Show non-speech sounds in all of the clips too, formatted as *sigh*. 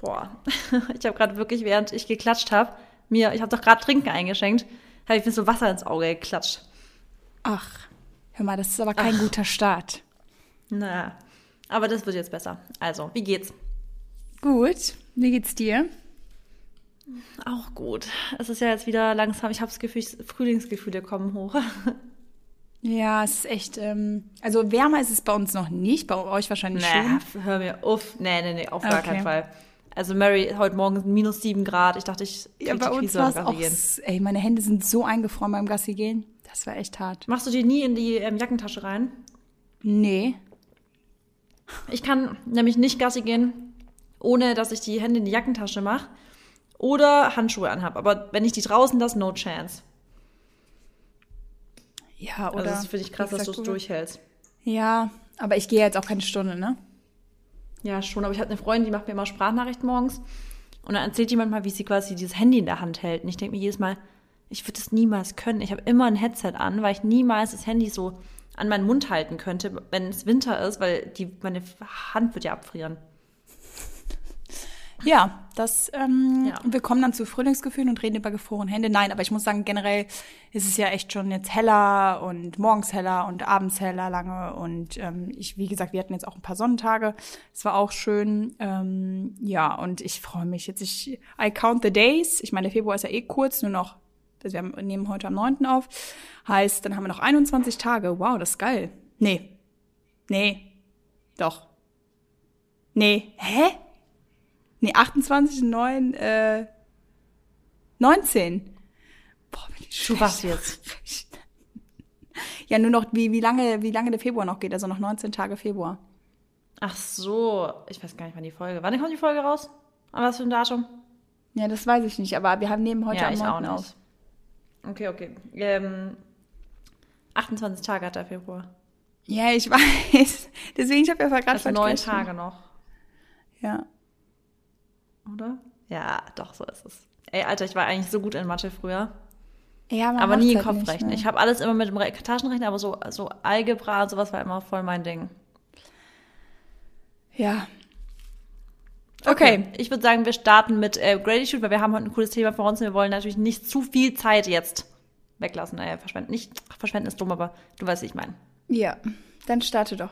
Boah, *laughs* ich habe gerade wirklich, während ich geklatscht habe, mir, ich habe doch gerade Trinken eingeschenkt, habe ich mir so Wasser ins Auge geklatscht. Ach, hör mal, das ist aber kein Ach. guter Start. Naja, aber das wird jetzt besser. Also, wie geht's? Gut, wie geht's dir? Auch gut. Es ist ja jetzt wieder langsam, ich habe das Gefühl, Frühlingsgefühle kommen hoch. *laughs* Ja, es ist echt, ähm, also wärmer ist es bei uns noch nicht, bei euch wahrscheinlich nee, schon. hör mir uff. Nee, nee, nee, auf gar okay. keinen Fall. Also Mary, heute Morgen minus sieben Grad. Ich dachte, ich ja, bei uns war es auch, gehen. ey, meine Hände sind so eingefroren beim Gassi gehen. Das war echt hart. Machst du die nie in die ähm, Jackentasche rein? Nee. Ich kann nämlich nicht Gassi gehen, ohne dass ich die Hände in die Jackentasche mache oder Handschuhe anhab. Aber wenn ich die draußen lasse, no chance. Ja, also oder? Also das finde ich krass, dass du es durchhältst. Ja, aber ich gehe jetzt auch keine Stunde, ne? Ja, schon. Aber ich habe eine Freundin, die macht mir immer Sprachnachrichten morgens. Und dann erzählt jemand mal, wie sie quasi dieses Handy in der Hand hält. Und ich denke mir jedes Mal, ich würde das niemals können. Ich habe immer ein Headset an, weil ich niemals das Handy so an meinen Mund halten könnte, wenn es Winter ist, weil die, meine Hand wird ja abfrieren. Ja, das, ähm, ja. wir kommen dann zu Frühlingsgefühlen und reden über gefrorene Hände. Nein, aber ich muss sagen, generell ist es ja echt schon jetzt heller und morgens heller und abends heller lange. Und ähm, ich, wie gesagt, wir hatten jetzt auch ein paar Sonnentage. Es war auch schön. Ähm, ja, und ich freue mich jetzt. Ich, I count the days. Ich meine, der Februar ist ja eh kurz, nur noch, also wir nehmen heute am 9. auf. Heißt, dann haben wir noch 21 Tage. Wow, das ist geil. Nee. Nee. Doch. Nee. Hä? Nee, 28, 9, äh, 19. Boah, bin ich Du was jetzt? ja, nur noch, wie, wie lange, wie lange der Februar noch geht, also noch 19 Tage Februar. Ach so, ich weiß gar nicht, wann die Folge. Wann kommt die Folge raus? An was für ein Datum? Ja, das weiß ich nicht, aber wir haben neben heute ja, am 9. auf. Okay, okay. Ähm, 28 Tage hat der Februar. Ja, ich *laughs* weiß. Deswegen, ich habe ja gerade also neun Tage noch. Ja oder? Ja, doch, so ist es. Ey, Alter, ich war eigentlich so gut in Mathe früher. Ja, aber nie in halt Kopfrechnen. Ne? Ich habe alles immer mit dem Taschenrechner, aber so, so Algebra und sowas war immer voll mein Ding. Ja. Okay, okay. ich würde sagen, wir starten mit äh, Gratitude, weil wir haben heute ein cooles Thema vor uns und wir wollen natürlich nicht zu viel Zeit jetzt weglassen. Naja, verschwenden. Nicht, verschwenden ist dumm, aber du weißt, wie ich meine. Ja, dann starte doch.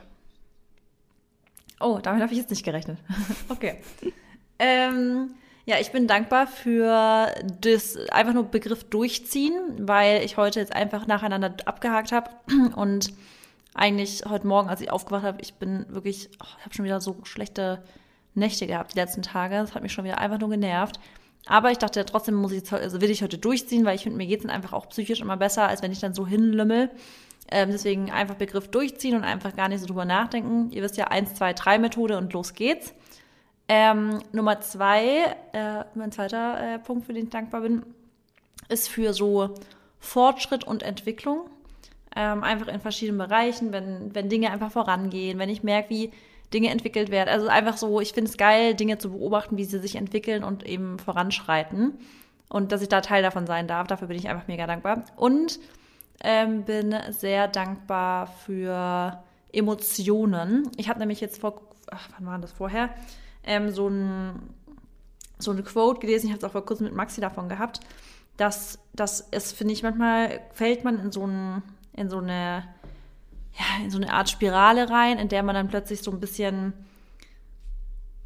Oh, damit habe ich jetzt nicht gerechnet. *laughs* okay. Ähm, ja, ich bin dankbar für das einfach nur Begriff durchziehen, weil ich heute jetzt einfach nacheinander abgehakt habe *clears throat* und eigentlich heute Morgen, als ich aufgewacht habe, ich bin wirklich, oh, ich habe schon wieder so schlechte Nächte gehabt die letzten Tage. Das hat mich schon wieder einfach nur genervt. Aber ich dachte trotzdem muss ich, also will ich heute durchziehen, weil ich finde, mir geht es einfach auch psychisch immer besser, als wenn ich dann so hinlümmel. Ähm, deswegen einfach Begriff durchziehen und einfach gar nicht so drüber nachdenken. Ihr wisst ja, 1, 2, 3 Methode und los geht's. Ähm, Nummer zwei, äh, mein zweiter äh, Punkt, für den ich dankbar bin, ist für so Fortschritt und Entwicklung. Ähm, einfach in verschiedenen Bereichen, wenn, wenn Dinge einfach vorangehen, wenn ich merke, wie Dinge entwickelt werden. Also einfach so, ich finde es geil, Dinge zu beobachten, wie sie sich entwickeln und eben voranschreiten. Und dass ich da Teil davon sein darf, dafür bin ich einfach mega dankbar. Und ähm, bin sehr dankbar für Emotionen. Ich habe nämlich jetzt vor, ach, wann war das vorher? Ähm, so, ein, so eine Quote gelesen, ich habe es auch vor kurzem mit Maxi davon gehabt, dass, dass es, finde ich, manchmal fällt man in so, ein, in so eine ja, in so eine Art Spirale rein, in der man dann plötzlich so ein bisschen,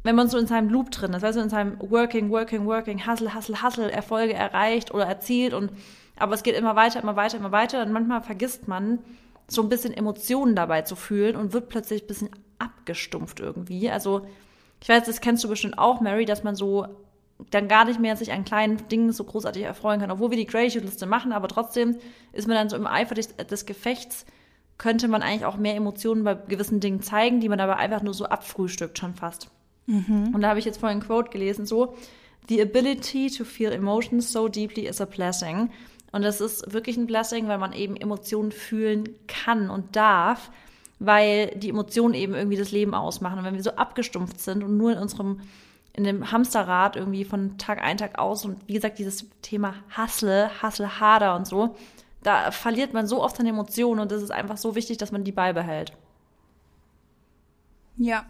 wenn man so in seinem Loop drin ist, du, in seinem Working, Working, Working, Hustle, Hustle, Hustle, Erfolge erreicht oder erzielt und aber es geht immer weiter, immer weiter, immer weiter und manchmal vergisst man so ein bisschen Emotionen dabei zu fühlen und wird plötzlich ein bisschen abgestumpft irgendwie. Also ich weiß, das kennst du bestimmt auch, Mary, dass man so dann gar nicht mehr sich an kleinen Dingen so großartig erfreuen kann. Obwohl wir die Gratitude-Liste machen, aber trotzdem ist man dann so im Eifer des, des, Gefechts, könnte man eigentlich auch mehr Emotionen bei gewissen Dingen zeigen, die man aber einfach nur so abfrühstückt schon fast. Mhm. Und da habe ich jetzt vorhin ein Quote gelesen, so, The ability to feel emotions so deeply is a blessing. Und das ist wirklich ein Blessing, weil man eben Emotionen fühlen kann und darf weil die Emotionen eben irgendwie das Leben ausmachen. Und wenn wir so abgestumpft sind und nur in unserem, in dem Hamsterrad irgendwie von Tag ein, Tag aus und wie gesagt, dieses Thema Hassle, Hassle, Hader und so, da verliert man so oft seine Emotionen und es ist einfach so wichtig, dass man die beibehält. Ja.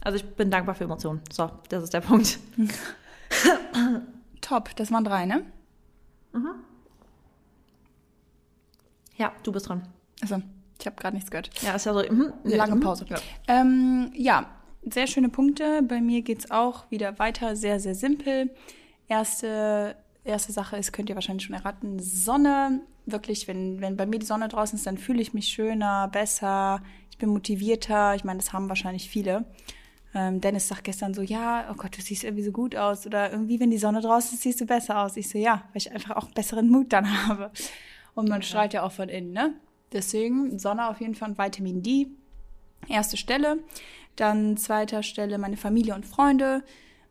Also ich bin dankbar für Emotionen. So, das ist der Punkt. *laughs* Top, das waren drei, ne? Mhm. Ja, du bist dran. Also, ich habe gerade nichts gehört. Ja, ist ja so. Mhm. Lange Pause. Ja. Ähm, ja, sehr schöne Punkte. Bei mir geht es auch wieder weiter, sehr, sehr simpel. Erste, erste Sache ist, könnt ihr wahrscheinlich schon erraten, Sonne. Wirklich, wenn, wenn bei mir die Sonne draußen ist, dann fühle ich mich schöner, besser, ich bin motivierter. Ich meine, das haben wahrscheinlich viele. Ähm, Dennis sagt gestern so, ja, oh Gott, du siehst irgendwie so gut aus. Oder irgendwie, wenn die Sonne draußen ist, siehst du besser aus. Ich so, ja, weil ich einfach auch besseren Mut dann *laughs* habe. Und man ja. strahlt ja auch von innen, ne? Deswegen Sonne auf jeden Fall und Vitamin D. Erste Stelle. Dann zweiter Stelle meine Familie und Freunde.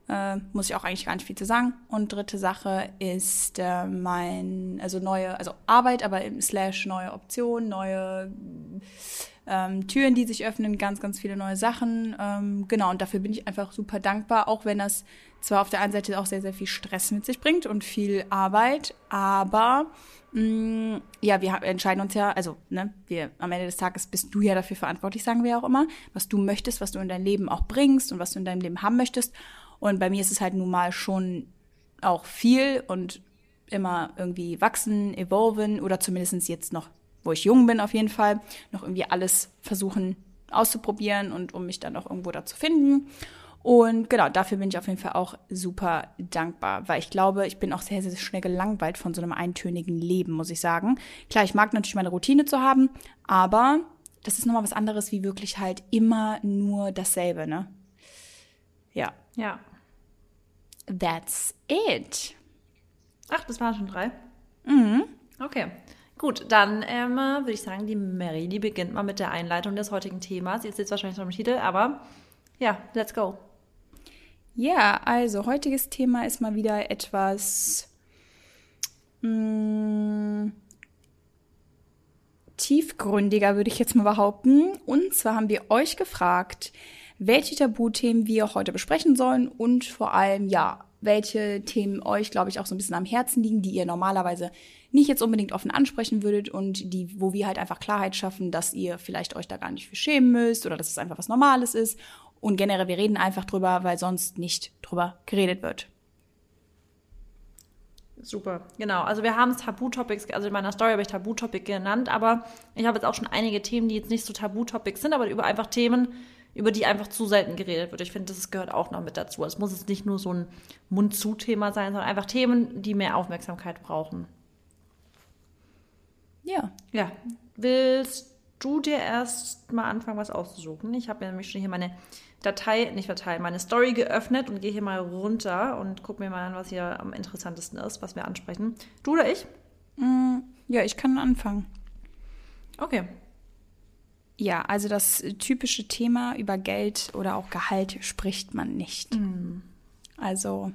Äh, muss ich auch eigentlich gar nicht viel zu sagen. Und dritte Sache ist äh, mein, also neue, also Arbeit, aber im Slash neue Optionen, neue ähm, Türen, die sich öffnen, ganz, ganz viele neue Sachen. Ähm, genau, und dafür bin ich einfach super dankbar, auch wenn das zwar auf der einen Seite auch sehr, sehr viel Stress mit sich bringt und viel Arbeit, aber ja, wir entscheiden uns ja, also ne, wir am Ende des Tages bist du ja dafür verantwortlich, sagen wir ja auch immer, was du möchtest, was du in dein Leben auch bringst und was du in deinem Leben haben möchtest. Und bei mir ist es halt nun mal schon auch viel und immer irgendwie wachsen, evolven oder zumindest jetzt noch, wo ich jung bin auf jeden Fall, noch irgendwie alles versuchen auszuprobieren und um mich dann auch irgendwo da zu finden. Und genau, dafür bin ich auf jeden Fall auch super dankbar, weil ich glaube, ich bin auch sehr, sehr schnell gelangweilt von so einem eintönigen Leben, muss ich sagen. Klar, ich mag natürlich meine Routine zu haben, aber das ist nochmal was anderes, wie wirklich halt immer nur dasselbe, ne? Ja. Ja. That's it. Ach, das waren schon drei? Mhm. Okay. Gut, dann ähm, würde ich sagen, die Mary, die beginnt mal mit der Einleitung des heutigen Themas. Ihr seht wahrscheinlich schon im Titel, aber ja, let's go. Ja, also heutiges Thema ist mal wieder etwas mh, mm, tiefgründiger, würde ich jetzt mal behaupten. Und zwar haben wir euch gefragt, welche Tabuthemen wir heute besprechen sollen und vor allem, ja, welche Themen euch, glaube ich, auch so ein bisschen am Herzen liegen, die ihr normalerweise nicht jetzt unbedingt offen ansprechen würdet und die, wo wir halt einfach Klarheit schaffen, dass ihr vielleicht euch da gar nicht für schämen müsst oder dass es einfach was Normales ist. Und generell, wir reden einfach drüber, weil sonst nicht drüber geredet wird. Super, genau. Also wir haben es Tabu-Topics, also in meiner Story habe ich Tabu-Topic genannt, aber ich habe jetzt auch schon einige Themen, die jetzt nicht so Tabu-Topics sind, aber über einfach Themen, über die einfach zu selten geredet wird. Ich finde, das gehört auch noch mit dazu. Es muss jetzt nicht nur so ein Mund-zu-Thema sein, sondern einfach Themen, die mehr Aufmerksamkeit brauchen. Ja. Ja. Willst du dir erst mal anfangen, was auszusuchen? Ich habe nämlich schon hier meine Datei, nicht Datei, meine Story geöffnet und gehe hier mal runter und gucke mir mal an, was hier am interessantesten ist, was wir ansprechen. Du oder ich? Mm, ja, ich kann anfangen. Okay. Ja, also das typische Thema über Geld oder auch Gehalt spricht man nicht. Mm. Also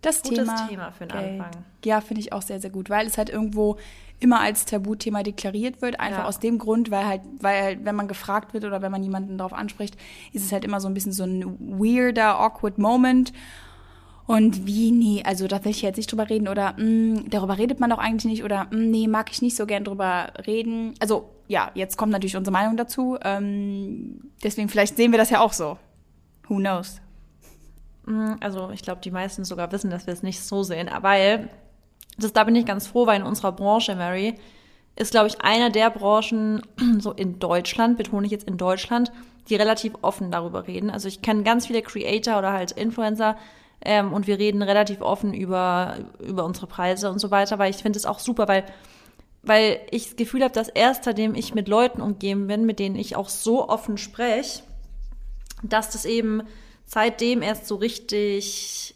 das Gutes Thema. Thema für den Geld, Anfang. Ja, finde ich auch sehr, sehr gut, weil es halt irgendwo immer als Tabuthema deklariert wird, einfach ja. aus dem Grund, weil halt, weil halt, wenn man gefragt wird oder wenn man jemanden darauf anspricht, ist es halt immer so ein bisschen so ein weirder, awkward Moment. Und wie, nee, also da will ich jetzt nicht drüber reden oder mh, mm, darüber redet man doch eigentlich nicht oder mh, mm, nee, mag ich nicht so gern drüber reden. Also ja, jetzt kommt natürlich unsere Meinung dazu. Ähm, deswegen vielleicht sehen wir das ja auch so. Who knows? Mm, also ich glaube, die meisten sogar wissen, dass wir es nicht so sehen, weil das, da bin ich ganz froh, weil in unserer Branche, Mary, ist, glaube ich, einer der Branchen, *clears throat* so in Deutschland, betone ich jetzt in Deutschland, die relativ offen darüber reden. Also ich kenne ganz viele Creator oder halt Influencer ähm, und wir reden relativ offen über, über unsere Preise und so weiter, weil ich finde es auch super, weil, weil ich das Gefühl habe, dass erst seitdem ich mit Leuten umgeben bin, mit denen ich auch so offen spreche, dass das eben seitdem erst so richtig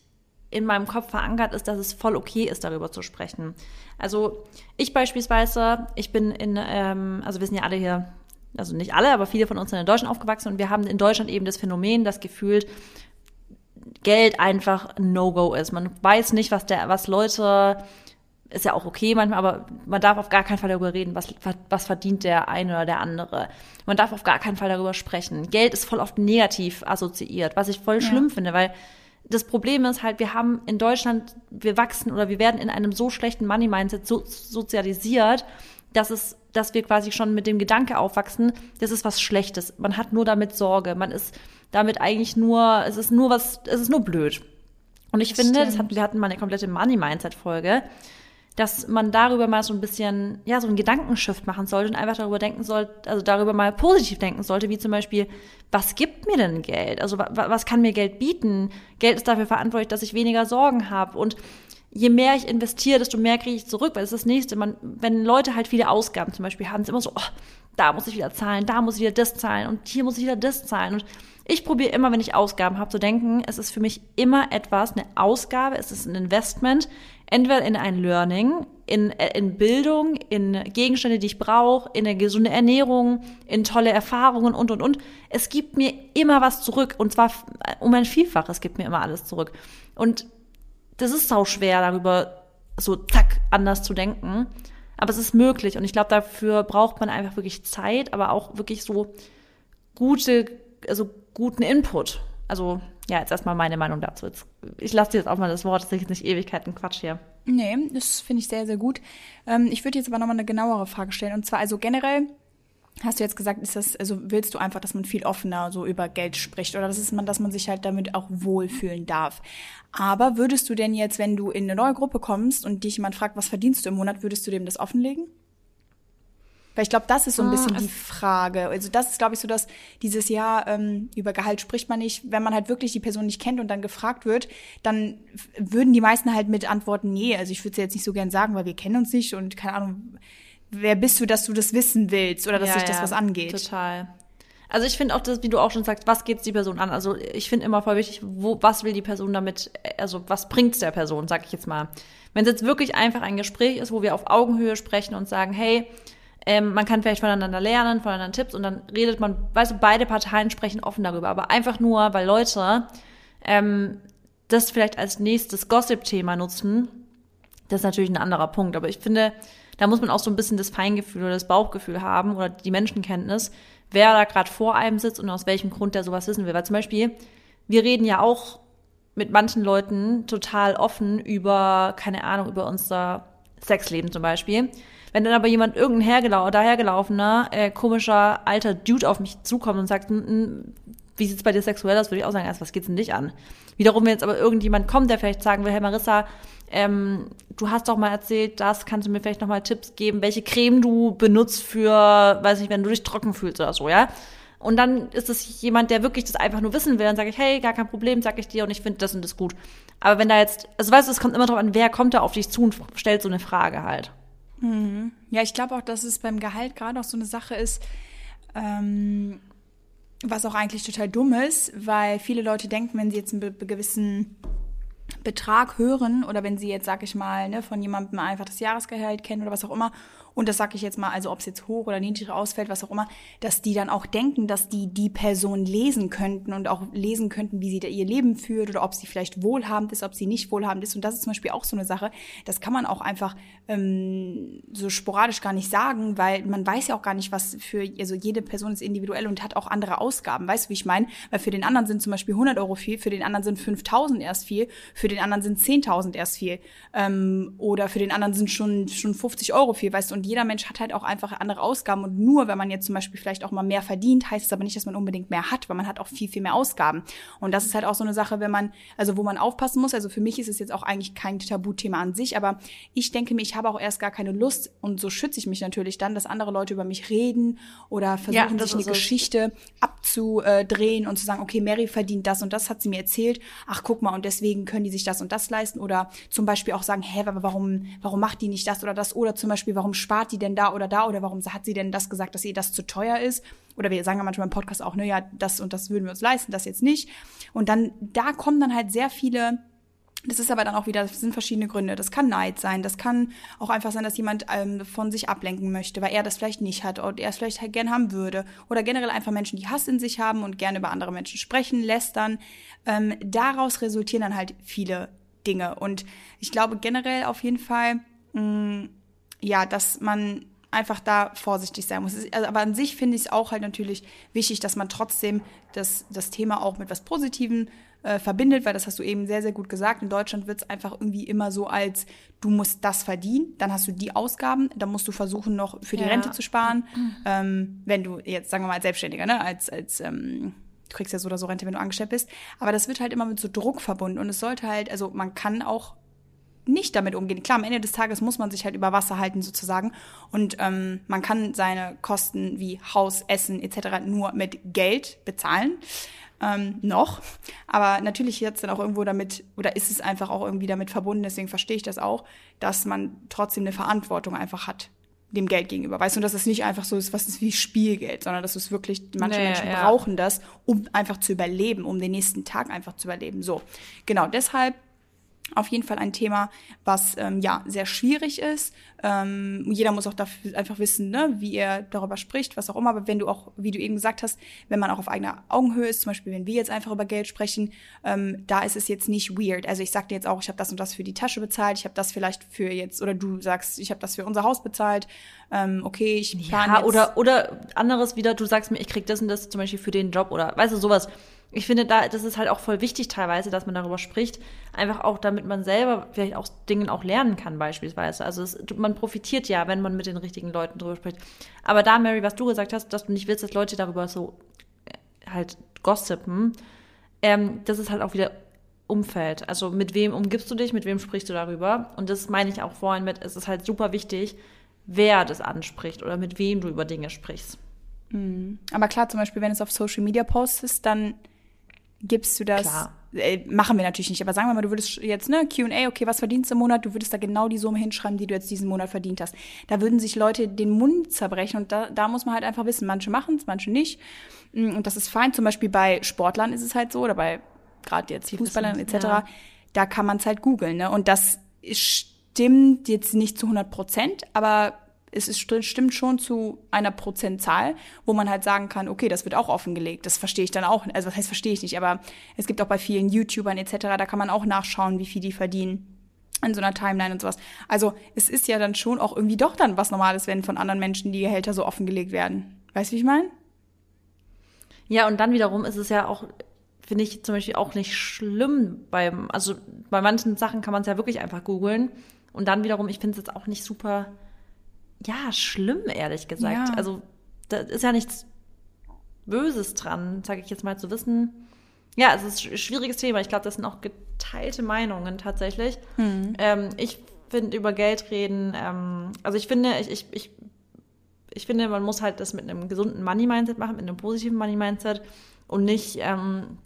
in meinem Kopf verankert ist, dass es voll okay ist, darüber zu sprechen. Also ich beispielsweise, ich bin in, ähm, also wir sind ja alle hier, also nicht alle, aber viele von uns sind in Deutschland aufgewachsen und wir haben in Deutschland eben das Phänomen, das gefühlt Geld einfach ein No-Go ist. Man weiß nicht, was der, was Leute, ist ja auch okay manchmal, aber man darf auf gar keinen Fall darüber reden, was, was verdient der eine oder der andere. Man darf auf gar keinen Fall darüber sprechen. Geld ist voll oft negativ assoziiert, was ich voll ja. schlimm finde, weil das Problem ist halt, wir haben in Deutschland, wir wachsen oder wir werden in einem so schlechten Money-Mindset so, sozialisiert, dass es, dass wir quasi schon mit dem Gedanke aufwachsen, das ist was Schlechtes. Man hat nur damit Sorge. Man ist, damit eigentlich nur, es ist nur was, es ist nur blöd. Und ich das finde, das hat, wir hatten mal eine komplette Money-Mindset-Folge, dass man darüber mal so ein bisschen, ja, so einen Gedankenshift machen sollte und einfach darüber denken sollte, also darüber mal positiv denken sollte, wie zum Beispiel, was gibt mir denn Geld? Also was kann mir Geld bieten? Geld ist dafür verantwortlich, dass ich weniger Sorgen habe und je mehr ich investiere, desto mehr kriege ich zurück, weil das ist das Nächste. Man, wenn Leute halt viele Ausgaben zum Beispiel haben, ist immer so, oh, da muss ich wieder zahlen, da muss ich wieder das zahlen und hier muss ich wieder das zahlen. Und ich probiere immer, wenn ich Ausgaben habe, zu denken, es ist für mich immer etwas, eine Ausgabe, es ist ein Investment, entweder in ein Learning, in, äh, in Bildung, in Gegenstände, die ich brauche, in eine gesunde Ernährung, in tolle Erfahrungen und, und, und. Es gibt mir immer was zurück und zwar um ein Vielfaches gibt mir immer alles zurück. Und das ist sau schwer, darüber so zack anders zu denken. Aber es ist möglich und ich glaube, dafür braucht man einfach wirklich Zeit, aber auch wirklich so gute, also guten Input. Also ja, jetzt erstmal meine Meinung dazu. Jetzt, ich lasse dir jetzt auch mal das Wort, das ist jetzt nicht Ewigkeiten Quatsch hier. Nee, das finde ich sehr, sehr gut. Ähm, ich würde jetzt aber nochmal eine genauere Frage stellen. Und zwar, also generell, hast du jetzt gesagt, ist das, also willst du einfach, dass man viel offener so über Geld spricht oder das ist man, dass man sich halt damit auch wohlfühlen darf. Aber würdest du denn jetzt, wenn du in eine neue Gruppe kommst und dich jemand fragt, was verdienst du im Monat, würdest du dem das offenlegen? Weil ich glaube, das ist so ein bisschen ah, die Frage. Also das ist, glaube ich, so, dass dieses Jahr ähm, über Gehalt spricht man nicht. Wenn man halt wirklich die Person nicht kennt und dann gefragt wird, dann würden die meisten halt mit antworten, nee, also ich würde es jetzt nicht so gern sagen, weil wir kennen uns nicht und keine Ahnung, wer bist du, dass du das wissen willst oder dass ja, sich das ja, was angeht. Total. Also ich finde auch das, wie du auch schon sagst, was geht's die Person an? Also ich finde immer voll wichtig, wo, was will die Person damit, also was bringt's der Person, sag ich jetzt mal. Wenn es jetzt wirklich einfach ein Gespräch ist, wo wir auf Augenhöhe sprechen und sagen, hey, ähm, man kann vielleicht voneinander lernen, voneinander Tipps und dann redet man, weißt du, beide Parteien sprechen offen darüber, aber einfach nur, weil Leute ähm, das vielleicht als nächstes Gossip-Thema nutzen, das ist natürlich ein anderer Punkt. Aber ich finde, da muss man auch so ein bisschen das Feingefühl oder das Bauchgefühl haben oder die Menschenkenntnis, wer da gerade vor einem sitzt und aus welchem Grund der sowas wissen will. Weil zum Beispiel, wir reden ja auch mit manchen Leuten total offen über, keine Ahnung, über unser Sexleben zum Beispiel. Wenn dann aber jemand, irgendein hergelau dahergelaufener, äh, komischer, alter Dude auf mich zukommt und sagt, wie sieht's bei dir sexuell aus, würde ich auch sagen, also, was geht's denn dich an? Wiederum, wenn jetzt aber irgendjemand kommt, der vielleicht sagen will, hey Marissa, ähm, du hast doch mal erzählt, das kannst du mir vielleicht noch mal Tipps geben, welche Creme du benutzt für, weiß nicht, wenn du dich trocken fühlst oder so, ja? Und dann ist es jemand, der wirklich das einfach nur wissen will, dann sage ich, hey, gar kein Problem, sag ich dir und ich finde das und das gut. Aber wenn da jetzt, also weißt du, es kommt immer drauf an, wer kommt da auf dich zu und stellt so eine Frage halt. Mhm. Ja, ich glaube auch, dass es beim Gehalt gerade auch so eine Sache ist, ähm, was auch eigentlich total dumm ist, weil viele Leute denken, wenn sie jetzt einen gewissen Betrag hören oder wenn sie jetzt, sag ich mal, ne, von jemandem einfach das Jahresgehalt kennen oder was auch immer und das sage ich jetzt mal, also ob es jetzt hoch oder niedrig ausfällt, was auch immer, dass die dann auch denken, dass die die Person lesen könnten und auch lesen könnten, wie sie da ihr Leben führt oder ob sie vielleicht wohlhabend ist, ob sie nicht wohlhabend ist. Und das ist zum Beispiel auch so eine Sache, das kann man auch einfach ähm, so sporadisch gar nicht sagen, weil man weiß ja auch gar nicht, was für, also jede Person ist individuell und hat auch andere Ausgaben. Weißt du, wie ich meine? Weil für den anderen sind zum Beispiel 100 Euro viel, für den anderen sind 5000 erst viel, für den anderen sind 10.000 erst viel ähm, oder für den anderen sind schon, schon 50 Euro viel, weißt du, und jeder Mensch hat halt auch einfach andere Ausgaben und nur wenn man jetzt zum Beispiel vielleicht auch mal mehr verdient, heißt es aber nicht, dass man unbedingt mehr hat, weil man hat auch viel, viel mehr Ausgaben. Und das ist halt auch so eine Sache, wenn man, also wo man aufpassen muss. Also für mich ist es jetzt auch eigentlich kein Tabuthema an sich, aber ich denke mir, ich habe auch erst gar keine Lust und so schütze ich mich natürlich dann, dass andere Leute über mich reden oder versuchen, ja, sich eine so. Geschichte abzudrehen und zu sagen, okay, Mary verdient das und das hat sie mir erzählt. Ach, guck mal, und deswegen können die sich das und das leisten oder zum Beispiel auch sagen, hä, aber warum, warum macht die nicht das oder das oder zum Beispiel, warum spart spart die denn da oder da oder warum hat sie denn das gesagt, dass ihr das zu teuer ist? Oder wir sagen ja manchmal im Podcast auch, ne, ja, das und das würden wir uns leisten, das jetzt nicht. Und dann, da kommen dann halt sehr viele das ist aber dann auch wieder, das sind verschiedene Gründe. Das kann Neid sein, das kann auch einfach sein, dass jemand ähm, von sich ablenken möchte, weil er das vielleicht nicht hat oder er es vielleicht halt gern haben würde. Oder generell einfach Menschen, die Hass in sich haben und gerne über andere Menschen sprechen, lästern. Ähm, daraus resultieren dann halt viele Dinge. Und ich glaube generell auf jeden Fall, mh, mm, ja, dass man einfach da vorsichtig sein muss. Also, aber an sich finde ich es auch halt natürlich wichtig, dass man trotzdem das, das Thema auch mit was Positivem äh, verbindet, weil das hast du eben sehr, sehr gut gesagt. In Deutschland wird es einfach irgendwie immer so als, du musst das verdienen, dann hast du die Ausgaben, dann musst du versuchen, noch für die ja. Rente zu sparen. Mhm. *clears throat* Ähm, wenn du jetzt, sagen wir mal, als Selbstständiger, ne, als, als ähm, Du kriegst ja so oder so Rente, wenn du angestellt bist. Aber das wird halt immer mit so Druck verbunden. Und es sollte halt, also man kann auch nicht damit umgehen. Klar, am Ende des Tages muss man sich halt über Wasser halten sozusagen und ähm, man kann seine Kosten wie Haus, Essen etc. nur mit Geld bezahlen. Ähm, noch. Aber natürlich jetzt dann auch irgendwo damit, oder ist es einfach auch irgendwie damit verbunden, deswegen verstehe ich das auch, dass man trotzdem eine Verantwortung einfach hat dem Geld gegenüber. Weißt du, dass es nicht einfach so ist, was ist wie Spielgeld, sondern dass es wirklich, manche naja, Menschen ja. brauchen das, um einfach zu überleben, um den nächsten Tag einfach zu überleben. So, genau, deshalb auf jeden Fall ein Thema, was ähm, ja sehr schwierig ist. Ähm, jeder muss auch dafür einfach wissen, ne, wie er darüber spricht, was auch immer. Aber wenn du auch, wie du eben gesagt hast, wenn man auch auf eigener Augenhöhe ist, zum Beispiel wenn wir jetzt einfach über Geld sprechen, ähm, da ist es jetzt nicht weird. Also ich sag dir jetzt auch, ich habe das und das für die Tasche bezahlt, ich habe das vielleicht für jetzt, oder du sagst, ich habe das für unser Haus bezahlt. Ähm, okay, ich plane ja, oder oder anderes wieder, du sagst mir, ich krieg das und das zum Beispiel für den Job oder weißt du sowas ich finde, da, das ist halt auch voll wichtig teilweise, dass man darüber spricht. Einfach auch, damit man selber vielleicht auch Dingen auch lernen kann, beispielsweise. Also es, man profitiert ja, wenn man mit den richtigen Leuten darüber spricht. Aber da, Mary, was du gesagt hast, dass du nicht willst, dass Leute darüber so äh, halt gossipen, ähm, das ist halt auch wieder Umfeld. Also mit wem umgibst du dich, mit wem sprichst du darüber? Und das meine ich auch vorhin mit, es ist halt super wichtig, wer das anspricht oder mit wem du über Dinge sprichst. Mhm. Aber klar, zum Beispiel, wenn es auf Social Media postest, dann gibst du das. Klar. Äh, machen wir natürlich nicht, aber sagen wir mal, du würdest jetzt, ne, QA, okay, was verdienst du im Monat? Du würdest da genau die Summe hinschreiben, die du jetzt diesen Monat verdient hast. Da würden sich Leute den Mund zerbrechen und da, da muss man halt einfach wissen, manche machen es, manche nicht. Mm, und das ist fein. Zum Beispiel bei Sportlern ist es halt so, oder bei gerade jetzt Fußballern etc., ja. da kann man es halt googeln. Ne? Und das stimmt jetzt nicht zu 100 Prozent, aber es ist, stimmt schon zu einer Prozentzahl, wo man halt sagen kann, okay, das wird auch offengelegt. Das verstehe ich dann auch. Also was heißt verstehe ich nicht, aber es gibt auch bei vielen YouTubern etc., da kann man auch nachschauen, wie viel die verdienen in so einer Timeline und sowas. Also es ist ja dann schon auch irgendwie doch dann was Normales, wenn von anderen Menschen die Gehälter so offengelegt werden. Weißt du, wie ich meine? Ja, und dann wiederum ist es ja auch, finde ich zum Beispiel auch nicht schlimm beim, also bei manchen Sachen kann man es ja wirklich einfach googeln. Und dann wiederum, ich finde es jetzt auch nicht super ja, schlimm, ehrlich gesagt. Ja. Also, da ist ja nichts Böses dran, sage ich jetzt mal zu wissen. Ja, es ist ein schwieriges Thema. Ich glaube, das sind auch geteilte Meinungen tatsächlich. Mhm. Ähm, ich finde über Geld reden, ähm, also ich finde, ich, ich, ich, ich finde, man muss halt das mit einem gesunden Money-Mindset machen, mit einem positiven Money-Mindset und nicht, ähm,